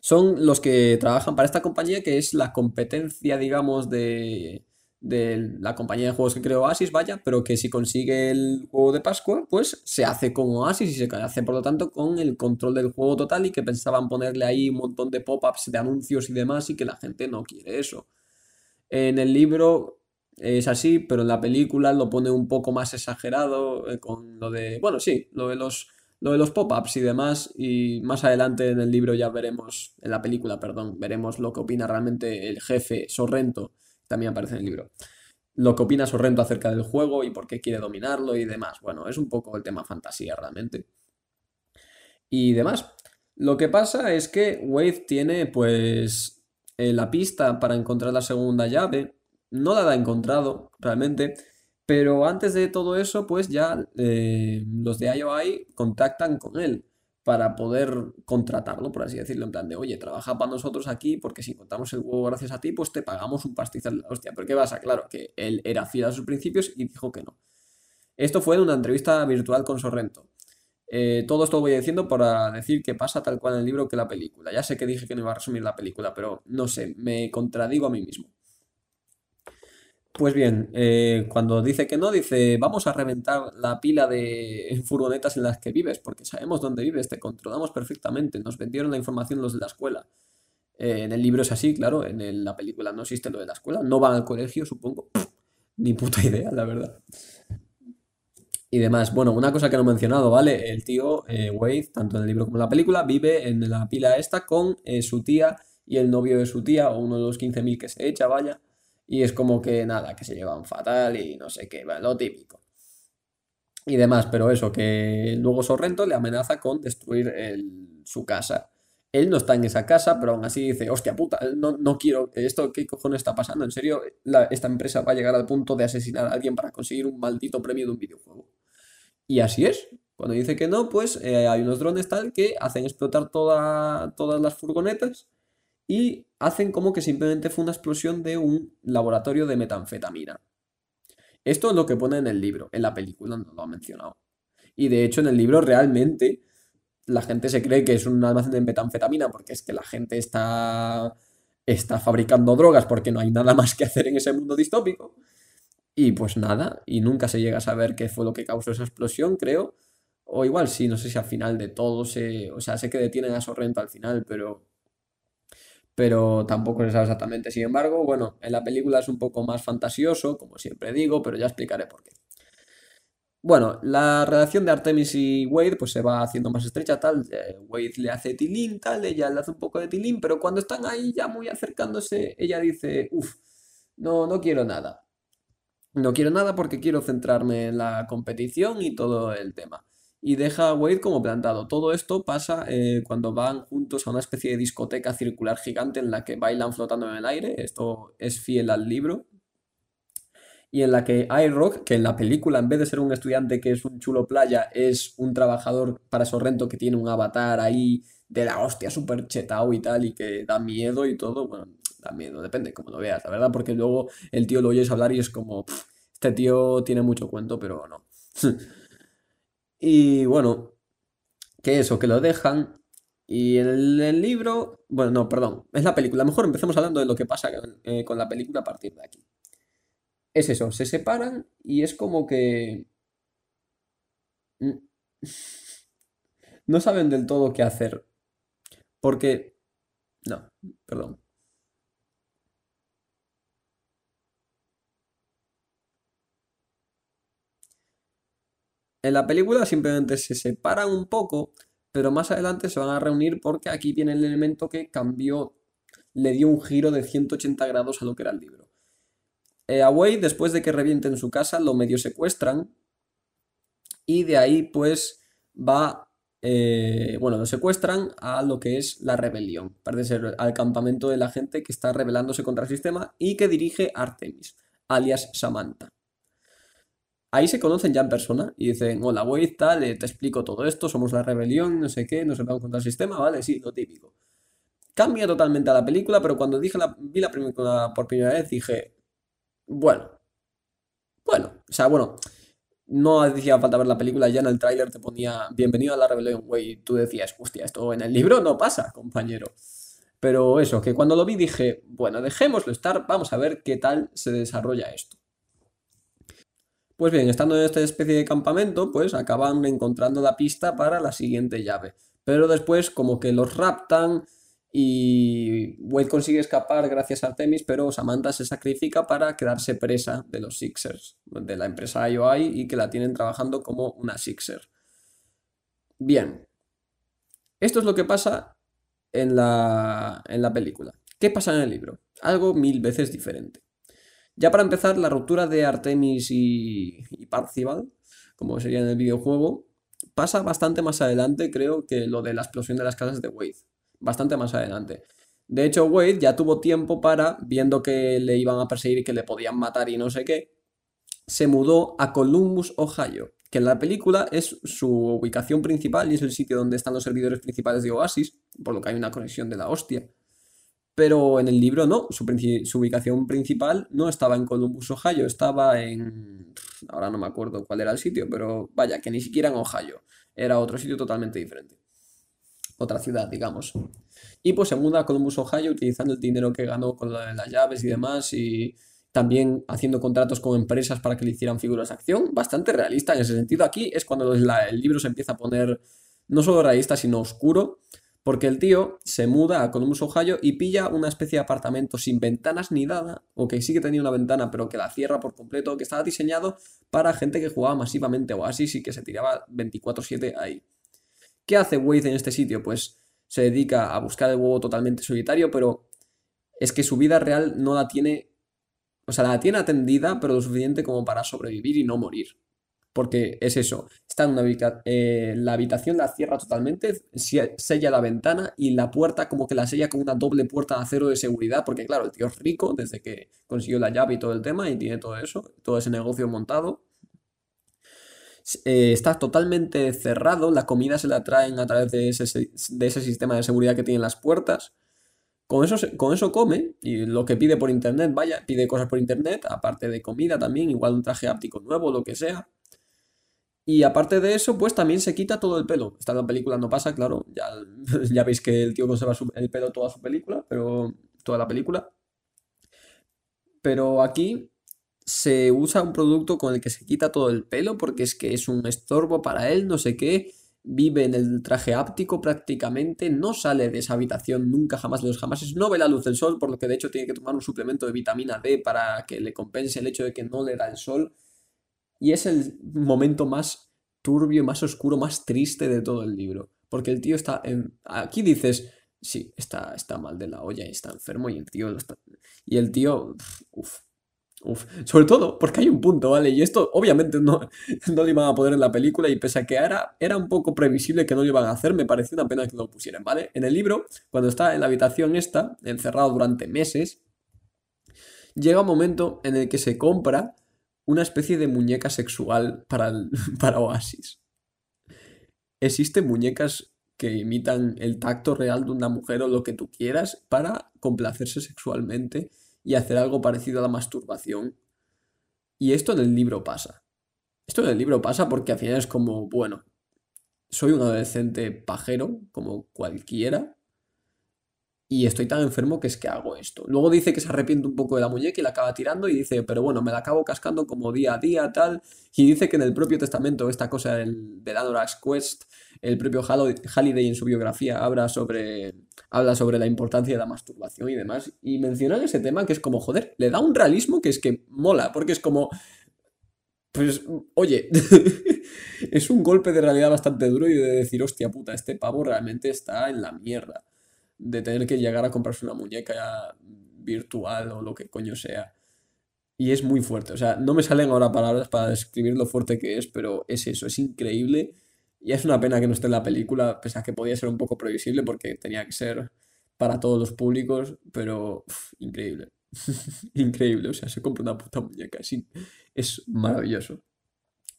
Son los que trabajan para esta compañía que es la competencia, digamos, de, de la compañía de juegos que creó Oasis, vaya, pero que si consigue el juego de Pascua, pues se hace con Oasis y se hace por lo tanto con el control del juego total y que pensaban ponerle ahí un montón de pop-ups de anuncios y demás y que la gente no quiere eso. En el libro es así, pero en la película lo pone un poco más exagerado eh, con lo de, bueno, sí, lo de los lo de los pop-ups y demás, y más adelante en el libro ya veremos, en la película, perdón, veremos lo que opina realmente el jefe Sorrento también aparece en el libro. Lo que opina Sorrento acerca del juego y por qué quiere dominarlo y demás. Bueno, es un poco el tema fantasía realmente. Y demás. Lo que pasa es que Wade tiene pues eh, la pista para encontrar la segunda llave. No la ha encontrado realmente. Pero antes de todo eso, pues ya eh, los de IOI contactan con él para poder contratarlo, por así decirlo, en plan de, oye, trabaja para nosotros aquí porque si contamos el juego gracias a ti, pues te pagamos un pastizal. Hostia, pero ¿qué pasa? Claro, que él era fiel a sus principios y dijo que no. Esto fue en una entrevista virtual con Sorrento. Eh, todo esto voy diciendo para decir que pasa tal cual en el libro que la película. Ya sé que dije que no iba a resumir la película, pero no sé, me contradigo a mí mismo. Pues bien, eh, cuando dice que no, dice, vamos a reventar la pila de *laughs* furgonetas en las que vives, porque sabemos dónde vives, te controlamos perfectamente, nos vendieron la información los de la escuela. Eh, en el libro es así, claro, en la película no existe lo de la escuela, no van al colegio, supongo. Ni puta *laughs* idea, la verdad. Y demás, bueno, una cosa que no he mencionado, ¿vale? El tío eh, Wade, tanto en el libro como en la película, vive en la pila esta con su tía y el novio de su tía, o uno de los 15.000 que se echa, vaya. Y es como que nada, que se llevan fatal y no sé qué, lo típico. Y demás, pero eso, que luego Sorrento le amenaza con destruir su casa. Él no está en esa casa, pero aún así dice, hostia puta, no, no quiero, esto, ¿qué cojones está pasando? ¿En serio esta empresa va a llegar al punto de asesinar a alguien para conseguir un maldito premio de un videojuego? Y así es. Cuando dice que no, pues eh, hay unos drones tal que hacen explotar toda, todas las furgonetas y hacen como que simplemente fue una explosión de un laboratorio de metanfetamina. Esto es lo que pone en el libro, en la película no lo ha mencionado. Y de hecho en el libro realmente la gente se cree que es un almacén de metanfetamina porque es que la gente está, está fabricando drogas porque no hay nada más que hacer en ese mundo distópico. Y pues nada, y nunca se llega a saber qué fue lo que causó esa explosión, creo. O igual sí, no sé si al final de todo se... O sea, sé que detienen a Sorrento al final, pero pero tampoco se sabe exactamente. Sin embargo, bueno, en la película es un poco más fantasioso, como siempre digo, pero ya explicaré por qué. Bueno, la relación de Artemis y Wade pues se va haciendo más estrecha, tal. eh, Wade le hace tilín, tal, ella le hace un poco de tilín, pero cuando están ahí ya muy acercándose, ella dice, uff, no, no quiero nada. No quiero nada porque quiero centrarme en la competición y todo el tema. Y deja a Wade como plantado. Todo esto pasa eh, cuando van juntos a una especie de discoteca circular gigante en la que bailan flotando en el aire. Esto es fiel al libro. Y en la que iRock, que en la película, en vez de ser un estudiante que es un chulo playa, es un trabajador para Sorrento que tiene un avatar ahí de la hostia, súper chetao y tal, y que da miedo y todo. Bueno, da miedo, depende cómo lo veas, la verdad, porque luego el tío lo oyes hablar y es como, "Pff, este tío tiene mucho cuento, pero no. *laughs* Y bueno, que eso, que lo dejan. Y el, libro, bueno, no, perdón, es la película. Mejor empecemos hablando de lo que pasa eh, con la película a partir de aquí. Es eso, se separan y es como que *laughs* no saben del todo qué hacer. Porque, no, perdón. En la película simplemente se separan un poco, pero más adelante se van a reunir porque aquí viene el elemento que cambió, le dio un giro de 180 grados a lo que era el libro. Eh, a Wade, después de que revienten su casa, lo medio secuestran y de ahí pues va, eh, bueno, lo secuestran a lo que es la rebelión, parece ser al campamento de la gente que está rebelándose contra el sistema y que dirige Artemis, alias Samantha. Ahí se conocen ya en persona y dicen, hola, Wade, tal, eh, te explico todo esto, somos la rebelión, no sé qué, nos rebelamos contra el sistema, ¿vale? Sí, lo típico. Cambia totalmente a la película, pero cuando dije la, vi la película por primera vez dije, bueno, bueno, o sea, bueno, no hacía falta ver la película, ya en el tráiler te ponía Bienvenido a la rebelión, güey, tú decías, hostia, esto en el libro no pasa, compañero. Pero eso, que cuando lo vi dije, bueno, dejémoslo estar, vamos a ver qué tal se desarrolla esto. Pues bien, estando en esta especie de campamento, pues acaban encontrando la pista para la siguiente llave. Pero después como que los raptan y Wade consigue escapar gracias a Artemis, pero Samantha se sacrifica para quedarse presa de los Sixers, de la empresa IOI y que la tienen trabajando como una Sixer. Bien, esto es lo que pasa en la, en la película. ¿Qué pasa en el libro? Algo mil veces diferente. Ya para empezar, la ruptura de Artemis y, y Parzival, como sería en el videojuego, pasa bastante más adelante, creo, que lo de la explosión de las casas de Wade. Bastante más adelante. De hecho, Wade ya tuvo tiempo para, viendo que le iban a perseguir y que le podían matar y no sé qué, se mudó a Columbus, Ohio, que en la película es su ubicación principal y es el sitio donde están los servidores principales de Oasis, por lo que hay una conexión de la hostia. Pero en el libro no, su, su ubicación principal no estaba en Columbus, Ohio, estaba en... Ahora no me acuerdo cuál era el sitio, pero vaya, que ni siquiera en Ohio, era otro sitio totalmente diferente, otra ciudad, digamos. Y pues se muda a Columbus, Ohio, utilizando el dinero que ganó con la- las llaves y demás, y también haciendo contratos con empresas para que le hicieran figuras de acción, bastante realista en ese sentido. Aquí es cuando el libro se empieza a poner no solo realista, sino oscuro porque el tío se muda a Columbus, Ohio y pilla una especie de apartamento sin ventanas ni nada, o que sí que tenía una ventana pero que la cierra por completo, que estaba diseñado para gente que jugaba masivamente Oasis y que se tiraba 24/7 ahí. ¿Qué hace Wade en este sitio? Pues se dedica a buscar el huevo totalmente solitario, pero es que su vida real no la tiene, o sea, la tiene atendida, pero lo suficiente como para sobrevivir y no morir. Porque es eso, está en una habita- eh, la habitación la cierra totalmente, sella la ventana y la puerta como que la sella con una doble puerta de acero de seguridad, porque claro, el tío es rico desde que consiguió la llave y todo el tema y tiene todo eso, todo ese negocio montado. Eh, está totalmente cerrado, la comida se la traen a través de ese, se- de ese sistema de seguridad que tienen las puertas. Con eso, con eso come y lo que pide por internet, vaya, pide cosas por internet, aparte de comida también, igual un traje áptico nuevo, lo que sea. Y aparte de eso, pues también se quita todo el pelo. Esta la película no pasa, claro. Ya, *laughs* ya veis que el tío conserva su- el pelo toda su película, pero toda la película. Pero aquí se usa un producto con el que se quita todo el pelo porque es que es un estorbo para él, no sé qué. vive en el traje áptico prácticamente, no sale de esa habitación nunca jamás de los jamases, no ve la luz del sol, por lo que de hecho tiene que tomar un suplemento de vitamina D para que le compense el hecho de que no le da el sol. Y es el momento más turbio, más oscuro, más triste de todo el libro. Porque el tío está en... Aquí dices, sí, está, está mal de la olla y está enfermo y el tío... Y el tío... Uf, Uf, sobre todo porque hay un punto, ¿vale? Y esto obviamente no, no lo iban a poner en la película y pese a que era, era un poco previsible que no lo iban a hacer, me pareció una pena que lo pusieran, ¿vale? En el libro, cuando está en la habitación esta, encerrado durante meses, llega un momento en el que se compra una especie de muñeca sexual para, *laughs* para Oasis. Existen muñecas que imitan el tacto real de una mujer o lo que tú quieras para complacerse sexualmente y hacer algo parecido a la masturbación. Y esto en el libro pasa. Esto en el libro pasa porque al final es como, bueno, soy un adolescente pajero, como cualquiera, y estoy tan enfermo que es que hago esto. Luego dice que se arrepiente un poco de la muñeca y la acaba tirando y dice, pero bueno, me la acabo cascando como día a día, tal. Y dice que en el propio testamento, esta cosa del, del Anorak's Quest, el propio Halliday en su biografía habla sobre, habla sobre la importancia de la masturbación y demás. Y mencionan ese tema que es como, joder, le da un realismo que es que mola, porque es como... Pues, oye, *laughs* es un golpe de realidad bastante duro y de decir, hostia puta, este pavo realmente está en la mierda de tener que llegar a comprarse una muñeca virtual o lo que coño sea. Y es muy fuerte, o sea, no me salen ahora palabras para describir lo fuerte que es, pero es eso, es increíble. Y es una pena que no esté en la película, pese a que podía ser un poco previsible porque tenía que ser para todos los públicos, pero increíble. *laughs* increíble, o sea, se compra una puta muñeca, sí, es maravilloso.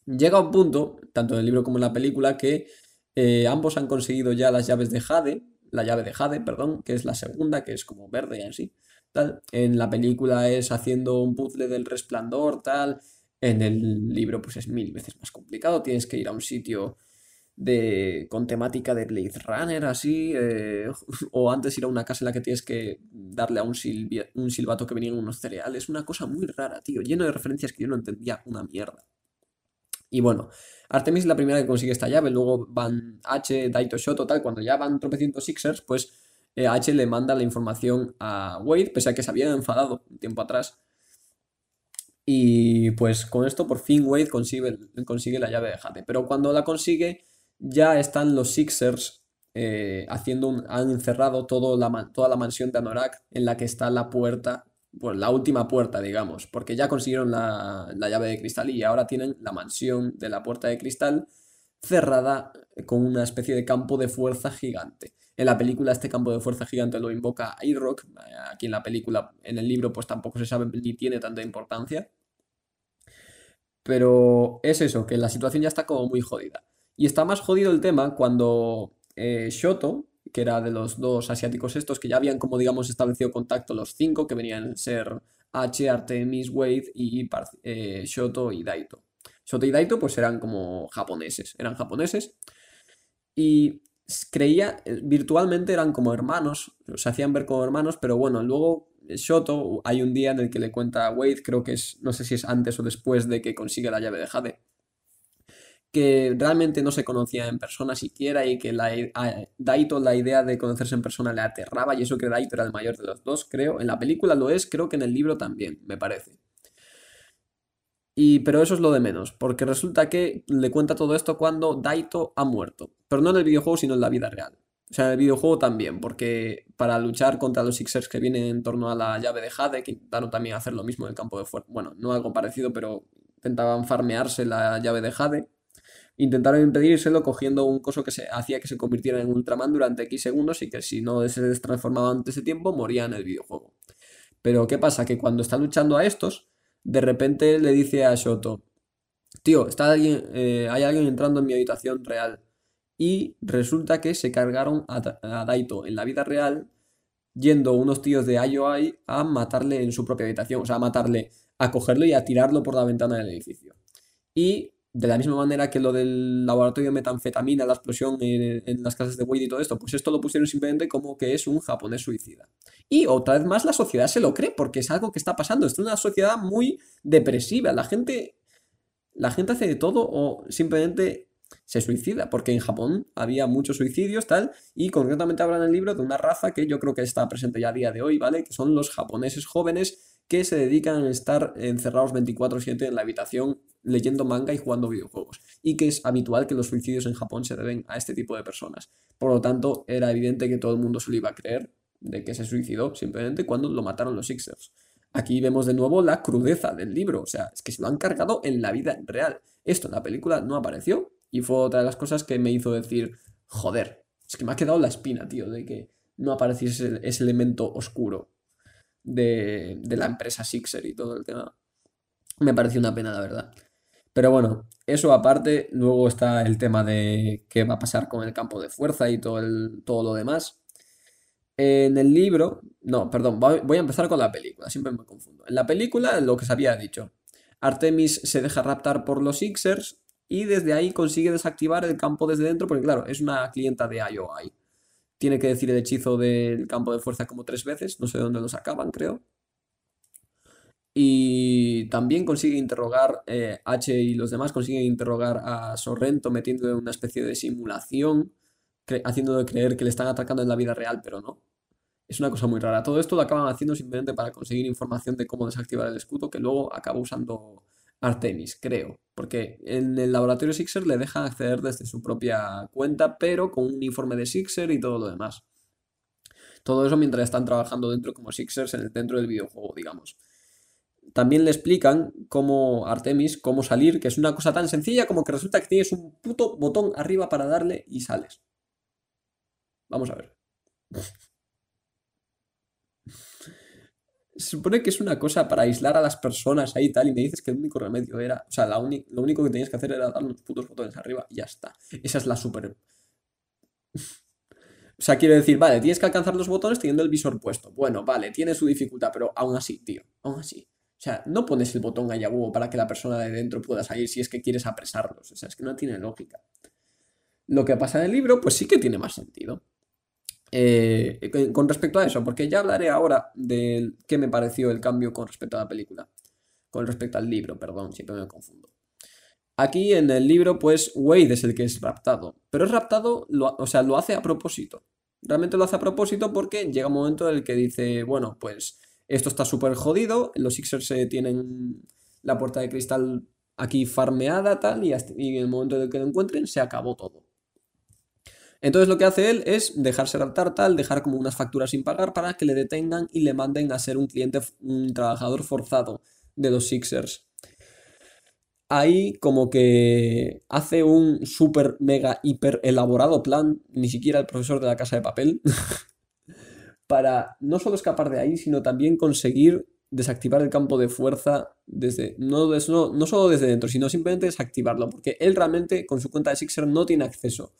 Llega un punto, tanto en el libro como en la película, que eh, ambos han conseguido ya las llaves de Jade, la llave de Jade, perdón, que es la segunda, que es como verde y así. Tal. En la película es haciendo un puzzle del resplandor, tal. En el libro, pues es mil veces más complicado. Tienes que ir a un sitio de, con temática de Blade Runner, así. Eh, *laughs* o antes ir a una casa en la que tienes que darle a un, un silbato que venían unos cereales. Una cosa muy rara, tío. Lleno de referencias que yo no entendía una mierda. Y bueno, Artemis es la primera que consigue esta llave, luego van H, Daito, Shoto, tal, cuando ya van tropecientos Sixers, pues eh, H le manda la información a Wade, pese a que se había enfadado un tiempo atrás. Y pues con esto por fin Wade consigue, consigue la llave de Jade. Pero cuando la consigue, ya están los Sixers eh, haciendo han encerrado la, toda la mansión de Anorak en la que está la puerta pues, la última puerta, digamos, porque ya consiguieron la, llave de cristal y ahora tienen la mansión de la puerta de cristal cerrada con una especie de campo de fuerza gigante. En la película este campo de fuerza gigante lo invoca rock aquí en la película, en el libro pues tampoco se sabe ni tiene tanta importancia. Pero es eso, que la situación ya está como muy jodida. Y está más jodido el tema cuando eh, Shoto, que era de los dos asiáticos estos, que ya habían como digamos establecido contacto los cinco, que venían a ser H, Artemis, Wade y eh, Shoto y Daito. Shoto y Daito pues eran como japoneses, eran japoneses y creía, eh, virtualmente eran como hermanos, se hacían ver como hermanos, pero bueno, luego Shoto, hay un día en el que le cuenta a Wade, creo que es, no sé si es antes o después de que consiga la llave de Jade, que realmente no se conocía en persona siquiera y que la, a Daito la idea de conocerse en persona le aterraba y eso que Daito era el mayor de los dos, creo. En la película lo es, creo que en el libro también, me parece. Y, pero eso es lo de menos, porque resulta que le cuenta todo esto cuando Daito ha muerto. Pero no en el videojuego, sino en la vida real. O sea, en el videojuego también, porque para luchar contra los Sixers que vienen en torno a la llave de Jade, que intentaron también hacer lo mismo en el campo de fuerza. Bueno, no algo parecido, pero intentaban farmearse la llave de Jade intentaron impedírselo cogiendo un coso que se hacía que se convirtiera en Ultraman durante X segundos y que si no se transformaba antes de tiempo moría en el videojuego. Pero ¿qué pasa? Que cuando está luchando a estos, de repente le dice a Shoto, tío, está alguien, eh, hay alguien entrando en mi habitación real. Y resulta que se cargaron a, Daito en la vida real yendo unos tíos de IOI a matarle en su propia habitación, o sea, a matarle, a cogerlo y a tirarlo por la ventana del edificio. Y de la misma manera que lo del laboratorio de metanfetamina, la explosión en, las casas de Wade y todo esto, pues esto lo pusieron simplemente como que es un japonés suicida. Y otra vez más la sociedad se lo cree porque es algo que está pasando. Es una sociedad muy depresiva. La gente, la gente hace de todo o simplemente se suicida, porque en Japón había muchos suicidios, tal, y concretamente hablan en el libro de una raza que yo creo que está presente ya a día de hoy, ¿vale? Que son los japoneses jóvenes que se dedican a estar encerrados 24/7 en la habitación leyendo manga y jugando videojuegos, y que es habitual que los suicidios en Japón se deben a este tipo de personas. Por lo tanto, era evidente que todo el mundo se lo iba a creer de que se suicidó simplemente cuando lo mataron los Sixers. Aquí vemos de nuevo la crudeza del libro, o sea, es que se lo han cargado en la vida real. Esto en la película no apareció y fue otra de las cosas que me hizo decir, joder, es que me ha quedado la espina, tío, de que no apareciese ese elemento oscuro de, de la empresa Sixer y todo el tema. Me pareció una pena, la verdad. Pero bueno, eso aparte, luego está el tema de qué va a pasar con el campo de fuerza y todo, el, todo lo demás. En el libro, no, perdón, voy a empezar con la película, siempre me confundo. En la película, lo que se había dicho, Artemis se deja raptar por los Sixers y desde ahí consigue desactivar el campo desde dentro, porque claro, es una clienta de IOI. Tiene que decir el hechizo del campo de fuerza como tres veces, no sé dónde lo sacaban, creo. Y también consigue interrogar, eh, H y los demás consiguen interrogar a Sorrento metiendo en una especie de simulación, haciendo creer que le están atacando en la vida real, pero no. Es una cosa muy rara. Todo esto lo acaban haciendo simplemente para conseguir información de cómo desactivar el escudo, que luego acaba usando Artemis, creo. Porque en el laboratorio Sixer le dejan acceder desde su propia cuenta, pero con un informe de Sixer y todo lo demás. Todo eso mientras están trabajando dentro como Sixers en el dentro del videojuego, digamos. También le explican cómo Artemis, cómo salir, que es una cosa tan sencilla como que resulta que tienes un puto botón arriba para darle y sales. Vamos a ver. Se supone que es una cosa para aislar a las personas ahí y tal, y me dices que el único remedio era, o sea, lo único que tenías que hacer era dar los putos botones arriba y ya está. Esa es la super... O sea, quiero decir, vale, tienes que alcanzar los botones teniendo el visor puesto. Bueno, vale, tiene su dificultad, pero aún así, tío, aún así. O sea, no pones el botón allá huevo para que la persona de dentro pueda salir si es que quieres apresarlos. O sea, es que no tiene lógica. Lo que pasa en el libro, pues sí que tiene más sentido. Eh, con respecto a eso, porque ya hablaré ahora de qué me pareció el cambio con respecto a la película. Con respecto al libro, perdón, siempre me confundo. Aquí en el libro, pues Wade es el que es raptado. Pero es raptado, o sea, lo hace a propósito. Realmente lo hace a propósito porque llega un momento en el que dice, bueno, pues esto está súper jodido, los Sixers tienen la puerta de cristal aquí farmeada, tal, y, y en el momento en el que lo encuentren se acabó todo. Entonces lo que hace él es dejarse raptar tal, dejar como unas facturas sin pagar para que le detengan y le manden a ser un cliente, un trabajador forzado de los Sixers. Ahí como que hace un súper mega hiper elaborado plan, ni siquiera el profesor de la casa de papel, *laughs* para no solo escapar de ahí, sino también conseguir desactivar el campo de fuerza desde no, no, no solo desde dentro, sino simplemente desactivarlo, porque él realmente con su cuenta de Sixer no tiene acceso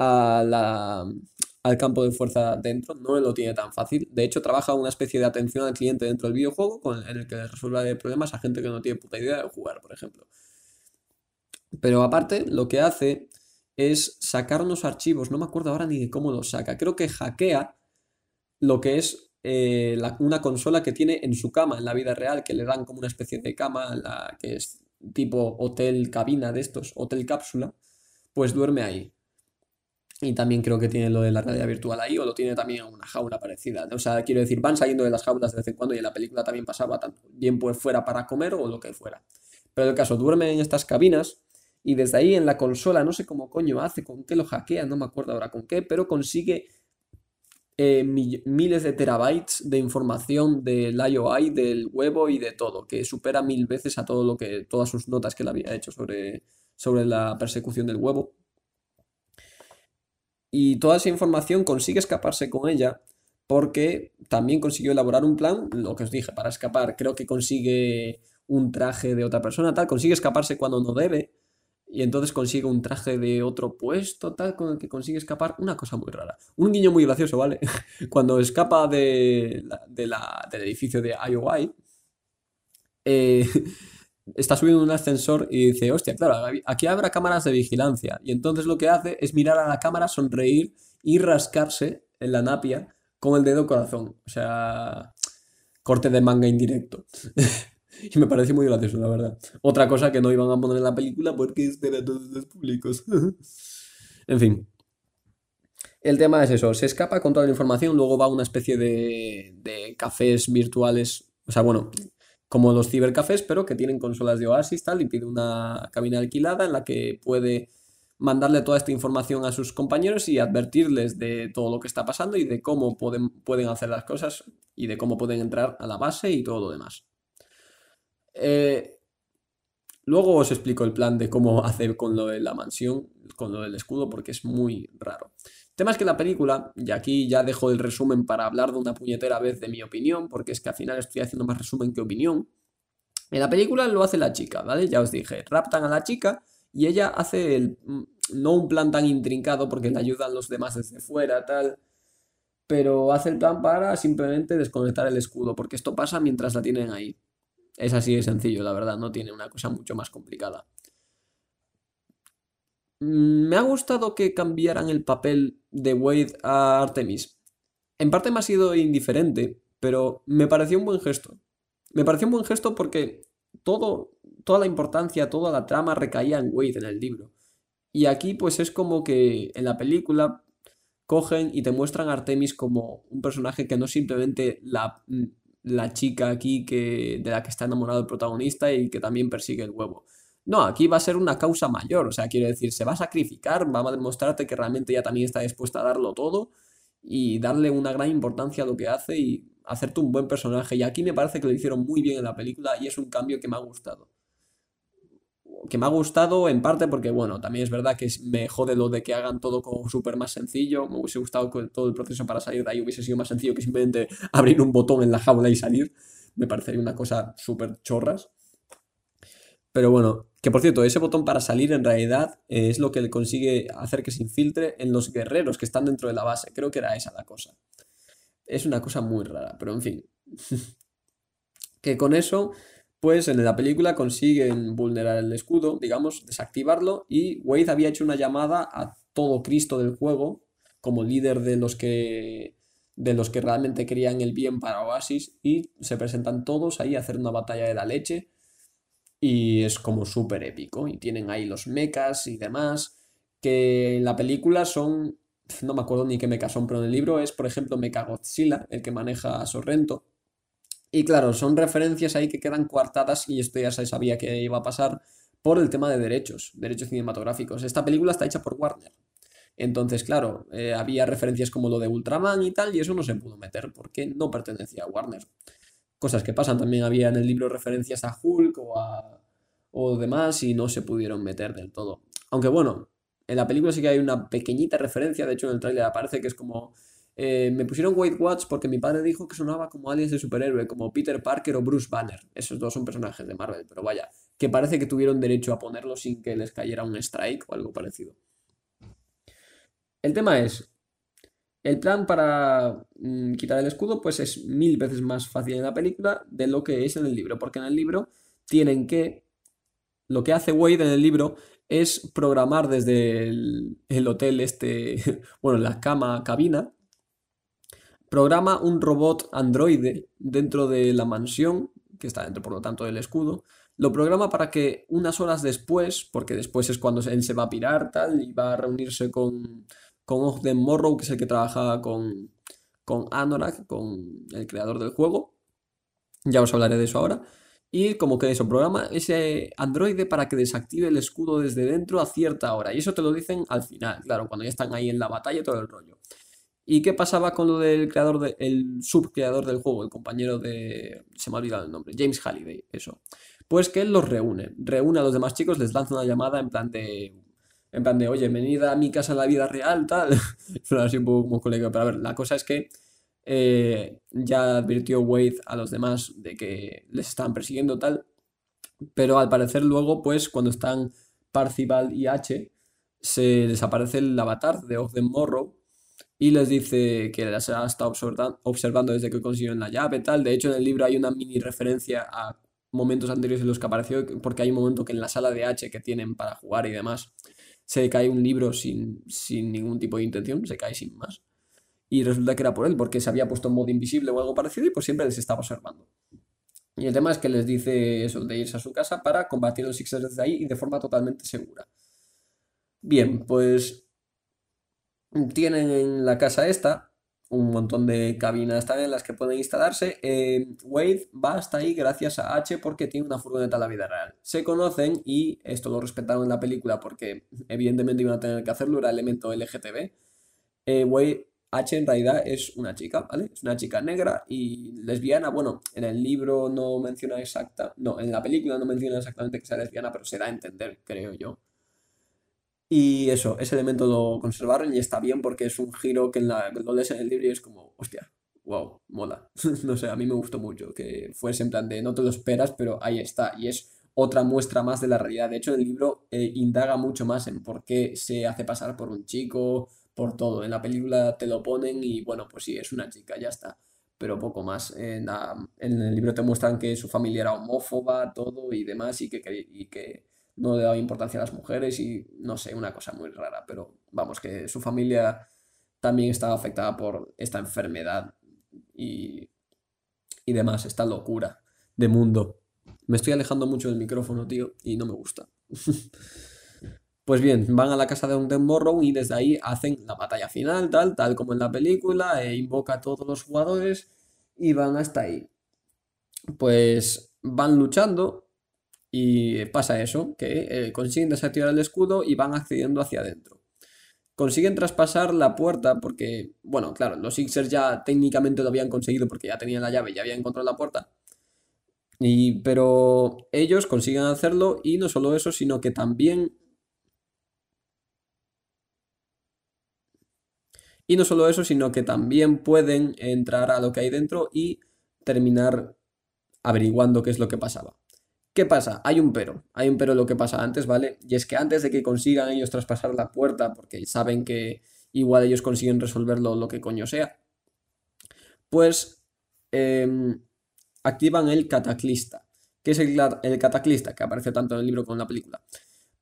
al campo de fuerza dentro, no lo tiene tan fácil. De hecho, trabaja una especie de atención al cliente dentro del videojuego con, en el que resuelve problemas a gente que no tiene puta idea de jugar, por ejemplo. Pero aparte, lo que hace es sacar unos archivos, no me acuerdo ahora ni de cómo los saca, creo que hackea lo que es eh, una consola que tiene en su cama en la vida real, que le dan como una especie de cama, la, que es tipo hotel cabina de estos, hotel cápsula, pues duerme ahí. Y también creo que tiene lo de la realidad virtual ahí, o lo tiene también en una jaula parecida. O sea, quiero decir, van saliendo de las jaulas de vez en cuando y en la película también pasaba, tanto bien pues fuera para comer o lo que fuera. Pero el caso, duerme en estas cabinas y desde ahí en la consola, no sé cómo coño hace, con qué lo hackea, no me acuerdo ahora con qué, pero consigue eh, miles de terabytes de información del IOI, del huevo y de todo, que supera mil veces a todo lo que, todas sus notas que él había hecho sobre, sobre la persecución del huevo y toda esa información consigue escaparse con ella porque también consiguió elaborar un plan, lo que os dije, para escapar. Creo que consigue un traje de otra persona, tal, consigue escaparse cuando no debe y entonces consigue un traje de otro puesto, tal, con el que consigue escapar. Una cosa muy rara. Un guiño muy gracioso, ¿vale? *laughs* Cuando escapa de, del edificio de IOI, eh, está subiendo un ascensor y dice, hostia, claro, aquí habrá cámaras de vigilancia. Y entonces lo que hace es mirar a la cámara, sonreír y rascarse en la napia con el dedo corazón. O sea, corte de manga indirecto. *laughs* Y me pareció muy gracioso, la verdad. Otra cosa que no iban a poner en la película porque es para todos los públicos. *laughs* en fin. El tema es eso, se escapa con toda la información, luego va a una especie de, de cafés virtuales, o sea, bueno, como los cibercafés, pero que tienen consolas de Oasis tal, y pide una cabina alquilada en la que puede mandarle toda esta información a sus compañeros y advertirles de todo lo que está pasando y de cómo pueden, pueden hacer las cosas y de cómo pueden entrar a la base y todo lo demás. Eh, luego os explico el plan de cómo *laughs* hacer con lo de la mansión, con lo del escudo, porque es muy raro. Tema es que la película, y aquí ya dejo el resumen para hablar de una puñetera vez de mi opinión, porque es que al final estoy haciendo más resumen que opinión. En la película lo hace la chica, ¿vale? Ya os dije, raptan a la chica y ella hace el, mm, no un plan tan intrincado porque le ayudan los demás desde fuera, tal, pero hace el plan para simplemente desconectar el escudo, porque esto pasa mientras la tienen ahí. Es así de sencillo, la verdad, no tiene una cosa mucho más complicada. Mm, me ha gustado que cambiaran el papel de Wade a Artemis. En parte me ha sido indiferente, pero me pareció un buen gesto. Me pareció un buen gesto porque todo, toda la importancia, toda la trama recaía en Wade en el libro. Y aquí pues es como que en la película cogen y te muestran a Artemis como un personaje que no simplemente la, la chica aquí que, de la que está enamorado el protagonista y que también persigue el huevo. No, aquí va a ser una causa mayor, o sea, quiere decir, se va a sacrificar, va a demostrarte que realmente ella también está dispuesta a darlo todo y darle una gran importancia a lo que hace y hacerte un buen personaje. Y aquí me parece que lo hicieron muy bien en la película y es un cambio que me ha gustado. Que me ha gustado en parte porque, bueno, también es verdad que me jode lo de que hagan todo como súper más sencillo. Me hubiese gustado que todo el proceso para salir de ahí hubiese sido más sencillo que simplemente abrir un botón en la jaula y salir. Me parecería una cosa súper chorras. Pero bueno, que por cierto, ese botón para salir en realidad es lo que le consigue hacer que se infiltre en los guerreros que están dentro de la base. Creo que era esa la cosa. Es una cosa muy rara, pero en fin. *laughs* que con eso, pues en la película consiguen vulnerar el escudo, digamos, desactivarlo, y Wade había hecho una llamada a todo Cristo del juego, como líder de los que de los que realmente querían el bien para Oasis, y se presentan todos ahí a hacer una batalla de la leche, y es como súper épico, y tienen ahí los mechas y demás, que en la película son *laughs* no me acuerdo ni qué mecha son, pero en el libro es, por ejemplo, Mecha Godzilla, el que maneja a Sorrento. Y claro, son referencias ahí que quedan coartadas y esto ya se sabía que iba a pasar por el tema de derechos, derechos cinematográficos. Esta película está hecha por Warner. Entonces, claro, eh, había referencias como lo de Ultraman y tal, y eso no se pudo meter porque no pertenecía a Warner. Cosas que pasan, también había en el libro referencias a Hulk o a o demás y no se pudieron meter del todo. Aunque bueno, en la película sí que hay una pequeñita referencia, de hecho en el tráiler aparece que es como... Eh, me pusieron White Watch porque mi padre dijo que sonaba como aliens de superhéroe, como Peter Parker o Bruce Banner. Esos dos son personajes de Marvel, pero vaya, que parece que tuvieron derecho a ponerlo sin que les cayera un strike o algo parecido. El tema es, el plan para mm, quitar el escudo pues es mil veces más fácil en la película de lo que es en el libro, porque en el libro tienen que... Lo que hace Wade en el libro es programar desde el, hotel este, *laughs* bueno, la cama, cabina, programa un robot androide dentro de la mansión, que está dentro por lo tanto del escudo, lo programa para que unas horas después, porque después es cuando él se va a pirar tal, y va a reunirse con, con Ogden Morrow, que es el que trabaja con, con Anorak, con el creador del juego, ya os hablaré de eso ahora, y como que eso, programa ese androide para que desactive el escudo desde dentro a cierta hora. Y eso te lo dicen al final, claro, cuando ya están ahí en la batalla todo el rollo. ¿Y qué pasaba con lo del creador, de, el subcreador del juego, el compañero de... se me ha olvidado el nombre, James Halliday, eso. Pues que él los reúne, reúne a los demás chicos, les lanza una llamada en plan de... En plan de, oye, venida a mi casa en la vida real, tal. *laughs* Pero así un poco como colega. Pero a ver, la cosa es que eh, ya advirtió Wade a los demás de que les estaban persiguiendo tal, pero al parecer luego, pues cuando están Parcival y H, se desaparece el avatar de Ogden Morrow y les dice que las ha estado observando desde que consiguieron la llave tal. De hecho, en el libro hay una mini referencia a momentos anteriores en los que apareció, porque hay un momento que en la sala de H que tienen para jugar y demás, se cae un libro sin, sin ningún tipo de intención, se cae sin más y resulta que era por él, porque se había puesto en modo invisible o algo parecido y pues siempre les estaba observando. Y el tema es que les dice eso de irse a su casa para combatir los Sixers desde ahí y de forma totalmente segura. Bien, pues tienen en la casa esta un montón de cabinas también en las que pueden instalarse. Eh, Wade va hasta ahí gracias a H porque tiene una furgoneta a la vida real. Se conocen y esto lo respetaron en la película porque evidentemente iban a tener que hacerlo, era elemento LGTB. Eh, Wade H en realidad es una chica, ¿vale? Es una chica negra y lesbiana. Bueno, en el libro no menciona exacta, no, en la película no menciona exactamente que sea lesbiana, pero se da a entender, creo yo. Y eso, ese elemento lo conservaron y está bien porque es un giro que en la, lo lees en el libro y es como, hostia, wow, mola. *laughs* no sé, a mí me gustó mucho que fuese en plan de no te lo esperas, pero ahí está. Y es otra muestra más de la realidad. De hecho, el libro eh, indaga mucho más en por qué se hace pasar por un chico, por todo. En la película te lo ponen y bueno, pues sí, es una chica, ya está. Pero poco más. En, el libro te muestran que su familia era homófoba, todo y demás, y que, y que no le daba importancia a las mujeres y no sé, una cosa muy rara, pero vamos, que su familia también estaba afectada por esta enfermedad y, y demás, esta locura de mundo. Me estoy alejando mucho del micrófono, tío, y no me gusta. *laughs* pues bien, van a la casa de un Morrow y desde ahí hacen la batalla final, tal, tal como en la película, e invoca a todos los jugadores y van hasta ahí. Pues van luchando y pasa eso, que eh, consiguen desactivar el escudo y van accediendo hacia adentro. Consiguen traspasar la puerta porque, bueno, claro, los Sixers ya técnicamente lo habían conseguido porque ya tenían la llave, ya habían encontrado la puerta. Y, pero ellos consiguen hacerlo y no solo eso, sino que también... Y no solo eso, sino que también pueden entrar a lo que hay dentro y terminar averiguando qué es lo que pasaba. ¿Qué pasa? Hay un pero. Hay un pero lo que pasa antes, ¿vale? Y es que antes de que consigan ellos traspasar la puerta, porque saben que igual ellos consiguen resolverlo lo que coño sea, pues em, activan el cataclista. ¿Qué es el, el cataclista? Que aparece tanto en el libro como en la película.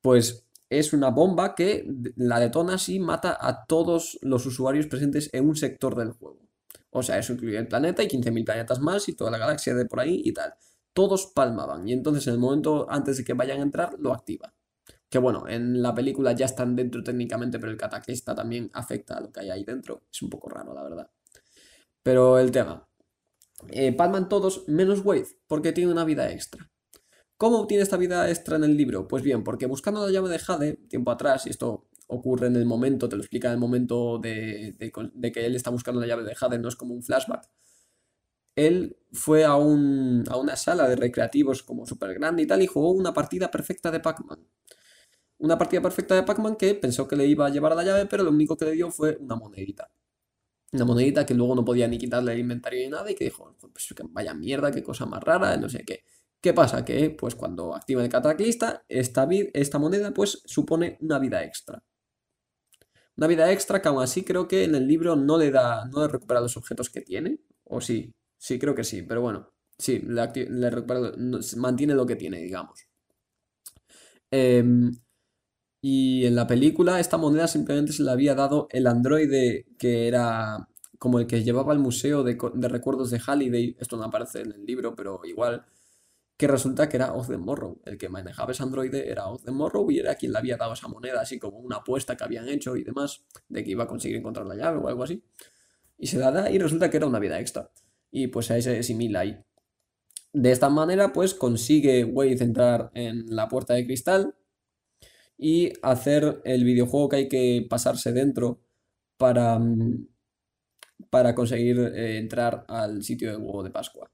Pues es una bomba que la detona y mata a todos los usuarios presentes en un sector del juego. O sea, eso incluye el planeta y 15.000 planetas más y toda la galaxia de por ahí y tal todos palmaban. Y entonces en el momento antes de que vayan a entrar, lo activa. Que bueno, en la película ya están dentro técnicamente, pero el cataclista también afecta a lo que hay ahí dentro. Es un poco raro, la verdad. Pero el tema. Eh, palman todos menos Wade, porque tiene una vida extra. ¿Cómo obtiene esta vida extra en el libro? Pues bien, porque buscando la llave de Jade, tiempo atrás, y esto ocurre en el momento, te lo explica en el momento de, de que él está buscando la llave de Jade, no es como un flashback, él fue a, una sala de recreativos como súper grande y tal y jugó una partida perfecta de Pac-Man. Una partida perfecta de Pac-Man que pensó que le iba a llevar a la llave, pero lo único que le dio fue una monedita. Una monedita que luego no podía ni quitarle el inventario ni nada y que dijo, pues vaya mierda, qué cosa más rara, no sé qué. ¿Qué pasa? Que pues cuando activa el cataclista, esta, esta moneda pues supone una vida extra. Una vida extra que aún así creo que en el libro no le da, no le recupera los objetos que tiene, o sí, Sí, creo que sí, pero bueno, sí, le, mantiene lo que tiene, digamos. Em, y en la película esta moneda simplemente se le había dado el androide que era como el que llevaba el museo de, recuerdos de Halliday, esto no aparece en el libro, pero igual, que resulta que era Oz Morrow, el que manejaba ese androide era Oz Morrow y era quien le había dado esa moneda, así como una apuesta que habían hecho y demás, de que iba a conseguir encontrar la llave o algo así. Y se la da y resulta que era una vida extra y pues ahí se asimila ahí. De esta manera, pues consigue Wade entrar en la puerta de cristal y hacer el videojuego que hay que pasarse dentro para, mm, para conseguir eh, entrar al sitio de huevo de Pascua.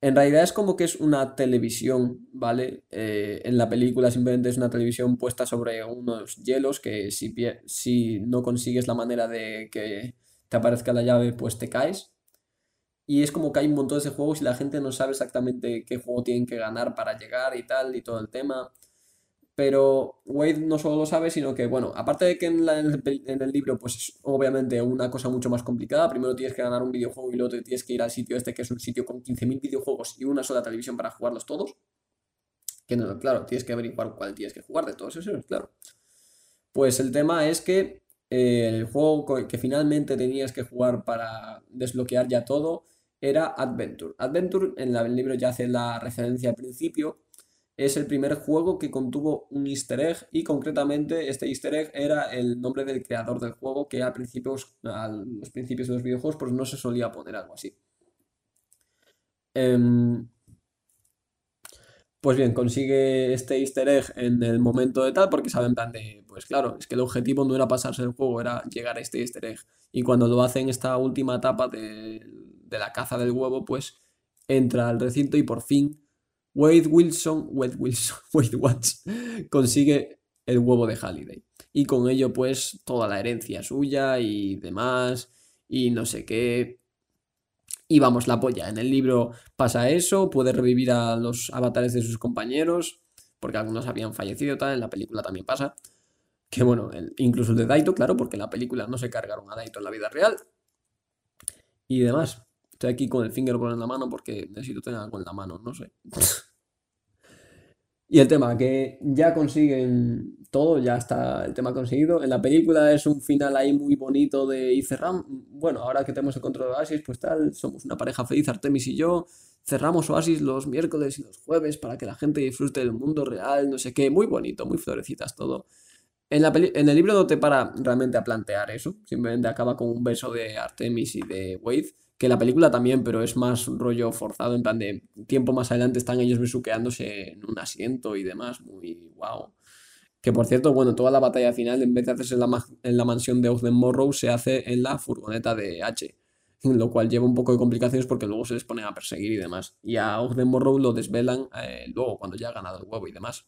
En realidad es como que es una televisión, ¿vale? Eh, en la película simplemente es una televisión puesta sobre unos hielos que si, si no consigues la manera de que te aparezca la llave, pues te caes. Y es como que hay un montón de juegos y la gente no sabe exactamente qué juego tienen que ganar para llegar y tal, y todo el tema. Pero Wade no solo lo sabe, sino que, bueno, aparte de que en, el, libro, pues es obviamente una cosa mucho más complicada. Primero tienes que ganar un videojuego y luego tienes que ir al sitio este, que es un sitio con 15.000 videojuegos y una sola televisión para jugarlos todos. Que no, claro, tienes que averiguar cuál tienes que jugar de todos esos, claro. Pues el tema es que eh, el juego que finalmente tenías que jugar para desbloquear ya todo era Adventure. Adventure en el libro ya hace la referencia al principio. Es el primer juego que contuvo un easter egg y concretamente este easter egg era el nombre del creador del juego que a, principios, a los principios de los videojuegos pues no se solía poner algo así. Em, pues bien, consigue este easter egg en el momento de tal porque saben plan de, pues claro, es que el objetivo no era pasarse el juego, era llegar a este easter egg. Y cuando lo hace en esta última etapa de, la caza del huevo, pues entra al recinto y por fin Wade Wilson, Wade Wilson, *laughs* Wade Watts consigue el huevo de Halliday. Y con ello pues toda la herencia suya y demás y no sé qué y vamos, la polla. En el libro pasa eso, puede revivir a los avatares de sus compañeros, porque algunos habían fallecido, tal, en la película también pasa. Que bueno, incluso el de Daito, claro, porque en la película no se cargaron a Daito en la vida real. Y demás. Estoy aquí con el fingerboard en la mano porque necesito tener algo en la mano, no sé. *laughs* Y el tema, que ya consiguen todo, ya está el tema conseguido. En la película es un final ahí muy bonito de y cerramos. Bueno, ahora que tenemos el control de Oasis, pues tal, somos una pareja feliz, Artemis y yo. Cerramos Oasis los miércoles y los jueves para que la gente disfrute del mundo real, no sé qué. Muy bonito, muy florecitas todo. En, la en el libro no te para realmente a plantear eso, simplemente acaba con un beso de Artemis y de Wade que la película también, pero es más un rollo forzado, en plan de tiempo más adelante están ellos besuqueándose en un asiento y demás, muy wow. Que por cierto, bueno, toda la batalla final, en vez de hacerse en la, en la mansión de Ogden Morrow, se hace en la furgoneta de H. Lo cual lleva un poco de complicaciones porque luego se les pone a perseguir y demás. Y a Ogden Morrow lo desvelan eh, luego, cuando ya ha ganado el huevo y demás.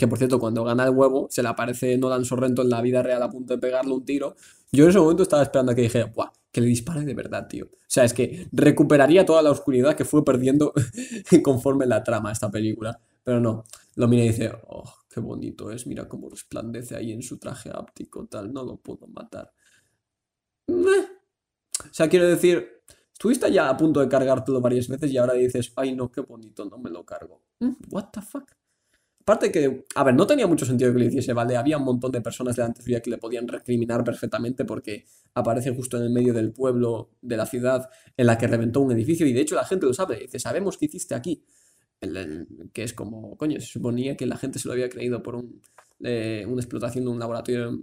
Que por cierto, cuando gana el huevo, se le aparece Nolan Sorrento en la vida real a punto de pegarle un tiro. Yo en ese momento estaba esperando a que dije, ¡buah! que le dispare de verdad, tío. O sea, es que recuperaría toda la oscuridad que fue perdiendo *laughs* conforme la trama esta película. Pero no, lo mira y dice, oh, qué bonito es, mira cómo resplandece ahí en su traje áptico, tal, no lo puedo matar. O sea, quiero decir, estuviste ya a punto de cargártelo varias veces y ahora dices, ay no, qué bonito, no me lo cargo. Mm, what the fuck? Aparte que, a ver, no tenía mucho sentido que le hiciese, ¿vale? Había un montón de personas delante suya que le podían recriminar perfectamente porque aparece justo en el medio del pueblo, de la ciudad, en la que reventó un edificio y de hecho la gente lo sabe, dice, sabemos qué hiciste aquí. que es como, coño, se suponía que la gente se lo había creído por un, eh, una explotación de un laboratorio,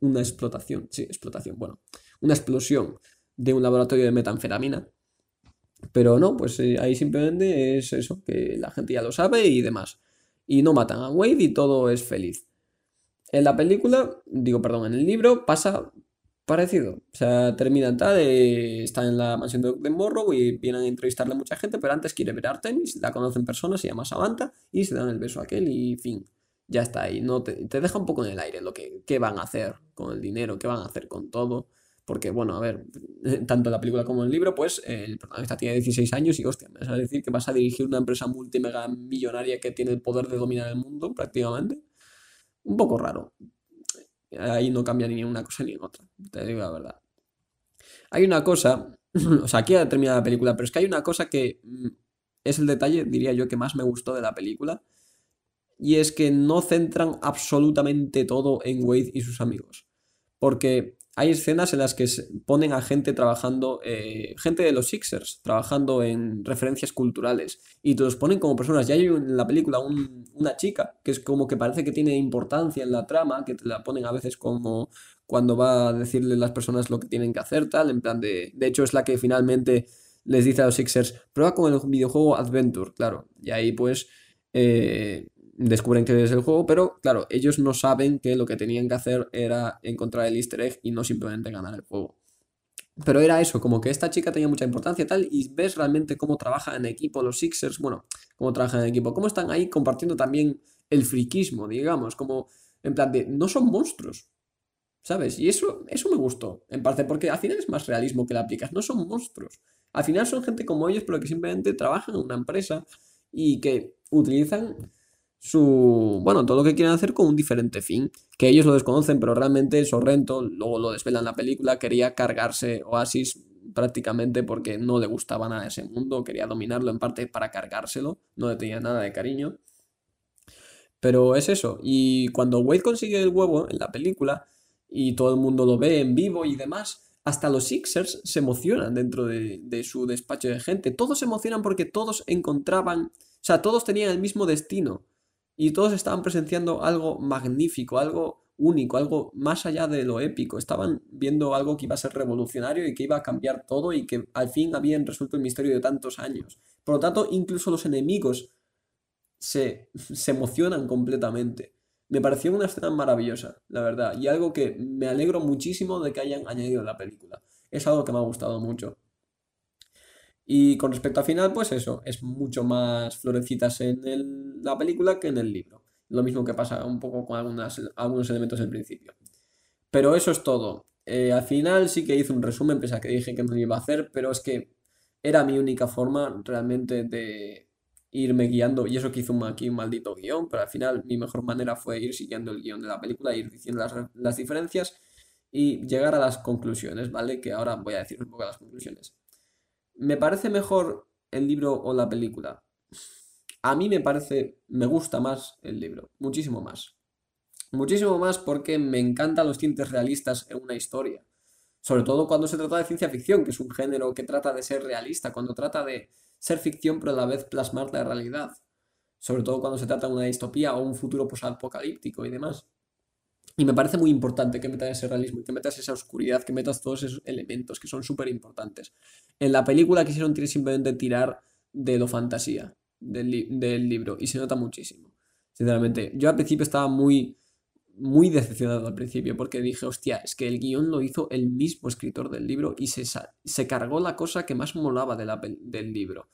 una explotación, sí, explotación, bueno, una explosión de un laboratorio de metanfetamina. Pero no, pues eh, ahí simplemente es eso, que la gente ya lo sabe y demás y no matan a Wade y todo es feliz. En la película, digo, perdón, en el libro pasa parecido. O sea, termina tal, eh, está en la mansión de, Morrow y vienen a entrevistarle a mucha gente, pero antes quiere ver a Artemis, la conocen personas, se llama Samantha y se dan el beso a aquel y fin. Ya está ahí, no te, te deja un poco en el aire lo que qué van a hacer con el dinero, qué van a hacer con todo. Porque, bueno, a ver, tanto en la película como el libro, pues el protagonista tiene 16 años y, hostia, me vas a decir que vas a dirigir una empresa multimega millonaria que tiene el poder de dominar el mundo, prácticamente. Un poco raro. Ahí no cambia ni una cosa ni en otra, te digo la verdad. Hay una cosa, *clears throat* o sea, aquí ha terminado la película, pero es que hay una cosa que mm, es el detalle, diría yo, que más me gustó de la película. Y es que no centran absolutamente todo en Wade y sus amigos. Porque hay escenas en las que ponen a gente trabajando, eh, gente de los Sixers, trabajando en referencias culturales, y te los ponen como personas. Ya hay en la película una chica que es como que parece que tiene importancia en la trama, que te la ponen a veces como cuando va a decirle a las personas lo que tienen que hacer, tal, en plan de... De hecho, es la que finalmente les dice a los Sixers, prueba con el videojuego Adventure, claro. Y ahí pues... Eh, descubren que es el juego, pero claro, ellos no saben que lo que tenían que hacer era encontrar el easter egg y no simplemente ganar el juego. Pero era eso, como que esta chica tenía mucha importancia y tal, y ves realmente cómo trabajan en equipo los Sixers, bueno, cómo trabajan en equipo, cómo están ahí compartiendo también el friquismo, digamos, como en plan de, no son monstruos, ¿sabes? Y eso, eso me gustó, en parte porque al final es más realismo que la aplicas, no son monstruos. Al final son gente como ellos, pero que simplemente trabajan en una empresa y que utilizan su, bueno, todo lo que quieren hacer con un diferente fin, que ellos lo desconocen, pero realmente Sorrento, luego lo desvela en la película, quería cargarse Oasis prácticamente porque no le gustaba nada ese mundo, quería dominarlo en parte para cargárselo, no le tenía nada de cariño. Pero es eso, y cuando Wade consigue el huevo en la película y todo el mundo lo ve en vivo y demás, hasta los Sixers se emocionan dentro de, de su despacho de gente. Todos se emocionan porque todos encontraban, o sea, todos tenían el mismo destino y todos estaban presenciando algo magnífico, algo único, algo más allá de lo épico. Estaban viendo algo que iba a ser revolucionario y que iba a cambiar todo y que al fin habían resuelto el misterio de tantos años. Por lo tanto, incluso los enemigos se, *laughs* se emocionan completamente. Me pareció una escena maravillosa, la verdad, y algo que me alegro muchísimo de que hayan añadido en la película. Es algo que me ha gustado mucho. Y con respecto al final, pues eso, es mucho más florecitas en la película que en el libro. Lo mismo que pasa un poco con algunos elementos del principio. Pero eso es todo. Eh, al final sí que hice un resumen, pese a que dije que no lo iba a hacer, pero es que era mi única forma realmente de irme guiando, y eso que hizo aquí un maldito guion, pero al final mi mejor manera fue ir siguiendo el guion de la película, ir diciendo las, las diferencias y llegar a las conclusiones, ¿vale? Que ahora voy a decir un poco las conclusiones. ¿Me parece mejor el libro o la película? A mí me parece, me gusta más el libro, muchísimo más. Muchísimo más porque me encantan los tintes realistas en una historia. Sobre todo cuando se trata de ciencia ficción, que es un género que trata de ser realista, cuando trata de ser ficción pero a la vez plasmar la realidad. Sobre todo cuando se trata de una distopía o un futuro posapocalíptico y demás. Y me parece muy importante que metas ese realismo que metas esa oscuridad, que metas todos esos elementos que son súper importantes. En la película quisieron simplemente tirar de lo fantasía del, libro y se nota muchísimo. Sinceramente, yo al principio estaba muy, muy decepcionado al principio porque dije, hostia, es que el guion lo hizo el mismo escritor del libro y se, se cargó la cosa que más molaba de la, del libro.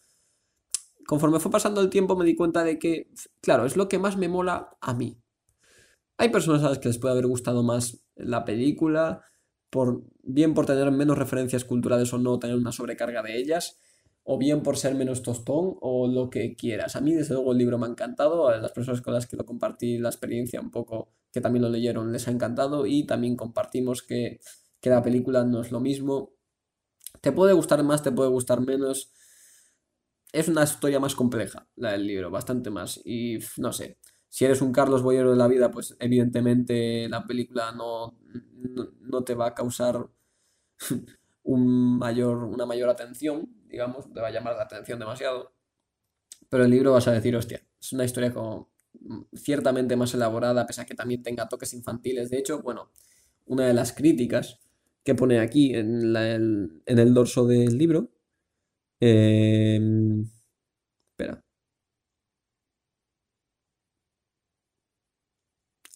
Conforme fue pasando el tiempo me di cuenta de que, claro, es lo que más me mola a mí. Hay personas a las que les puede haber gustado más la película, por, bien por tener menos referencias culturales o no tener una sobrecarga de ellas, o bien por ser menos tostón o lo que quieras. A mí, desde luego, el libro me ha encantado, a las personas con las que lo compartí la experiencia un poco, que también lo leyeron, les ha encantado y también compartimos que, que la película no es lo mismo. Te puede gustar más, te puede gustar menos. Es una historia más compleja, la del libro, bastante más. Y no sé, si eres un Carlos Boyero de la vida, pues evidentemente la película no, no, te va a causar *laughs* un mayor, una mayor atención, digamos, te va a llamar la atención demasiado. Pero el libro vas a decir, hostia, es una historia como ciertamente más elaborada, pese a que también tenga toques infantiles. De hecho, bueno, una de las críticas que pone aquí en, el, en el dorso del libro. Eh, espera.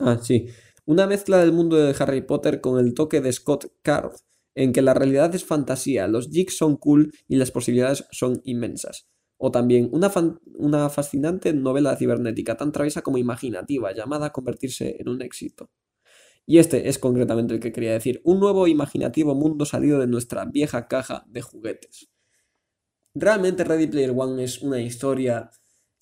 Ah, sí. Una mezcla del mundo de Harry Potter con el toque de Scott Card, en que la realidad es fantasía, los jigs son cool y las posibilidades son inmensas. O también una, una fascinante novela cibernética, tan traviesa como imaginativa, llamada a convertirse en un éxito. Y este es concretamente el que quería decir, un nuevo imaginativo mundo salido de nuestra vieja caja de juguetes. Realmente Ready Player One es una historia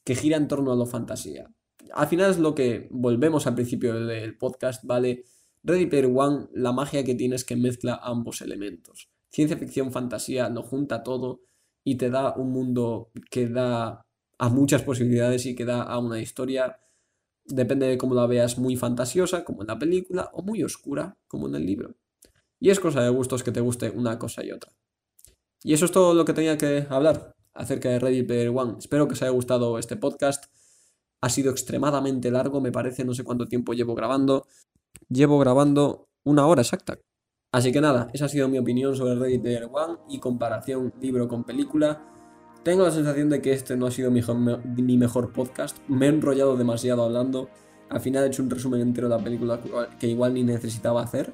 que gira en torno a lo fantasía al final es lo que volvemos al principio del podcast, ¿vale? Ready Player One, la magia que tiene es que mezcla ambos elementos. Ciencia ficción, fantasía, lo junta todo y te da un mundo que da a muchas posibilidades y que da a una historia, depende de cómo la veas, muy fantasiosa, como en la película, o muy oscura, como en el libro. Y es cosa de gustos que te guste una cosa y otra. Y eso es todo lo que tenía que hablar acerca de Ready Player One. Espero que os haya gustado este podcast. Ha sido extremadamente largo, me parece, no sé cuánto tiempo llevo grabando. Llevo grabando una hora exacta. Así que nada, esa ha sido mi opinión sobre Ready Player One y comparación libro con película. Tengo la sensación de que este no ha sido mi mi mejor podcast. Me he enrollado demasiado hablando. Al final he hecho un resumen entero de la película que igual ni necesitaba hacer.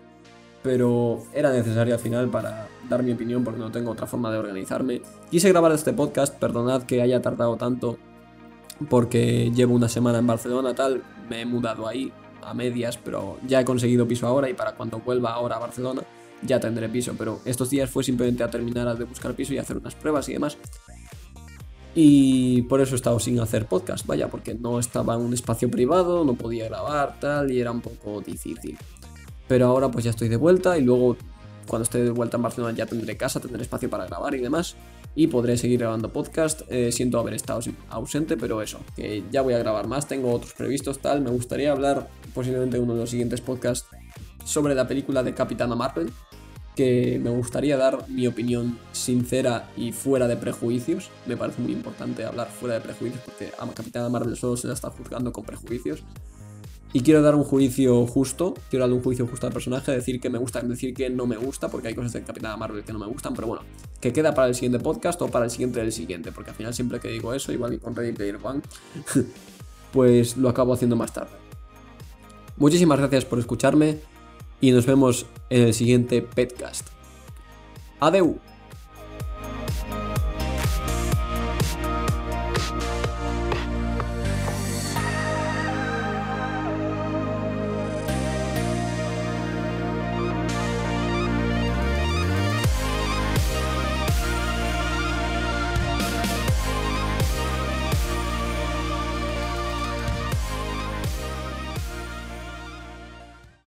Pero era necesario al final para dar mi opinión porque no tengo otra forma de organizarme. Quise grabar este podcast, perdonad que haya tardado tanto porque llevo una semana en Barcelona, tal, me he mudado ahí a medias, pero ya he conseguido piso ahora y para cuando vuelva ahora a Barcelona ya tendré piso, pero estos días fue simplemente a terminar de buscar piso y hacer unas pruebas y demás. Y por eso he estado sin hacer podcast, vaya, porque no estaba en un espacio privado, no podía grabar, tal, y era un poco difícil. Pero ahora pues ya estoy de vuelta y luego cuando esté de vuelta en Barcelona ya tendré casa, tendré espacio para grabar y demás y podré seguir grabando podcast. Eh, siento haber estado ausente, pero eso, que ya voy a grabar más, tengo otros previstos, tal. Me gustaría hablar posiblemente en uno de los siguientes podcasts sobre la película de Capitana Marvel, que me gustaría dar mi opinión sincera y fuera de prejuicios. Me parece muy importante hablar fuera de prejuicios porque a Capitana Marvel solo se la está juzgando con prejuicios. Y quiero dar un juicio justo, quiero darle un juicio justo al personaje, decir que me gusta, decir que no me gusta, porque hay cosas de Capitana Marvel que no me gustan, pero bueno, que queda para el siguiente podcast o para el siguiente del siguiente, porque al final siempre que digo eso, igual que con Ready Player One, *laughs* pues lo acabo haciendo más tarde. Muchísimas gracias por escucharme y nos vemos en el siguiente podcast. Adeu.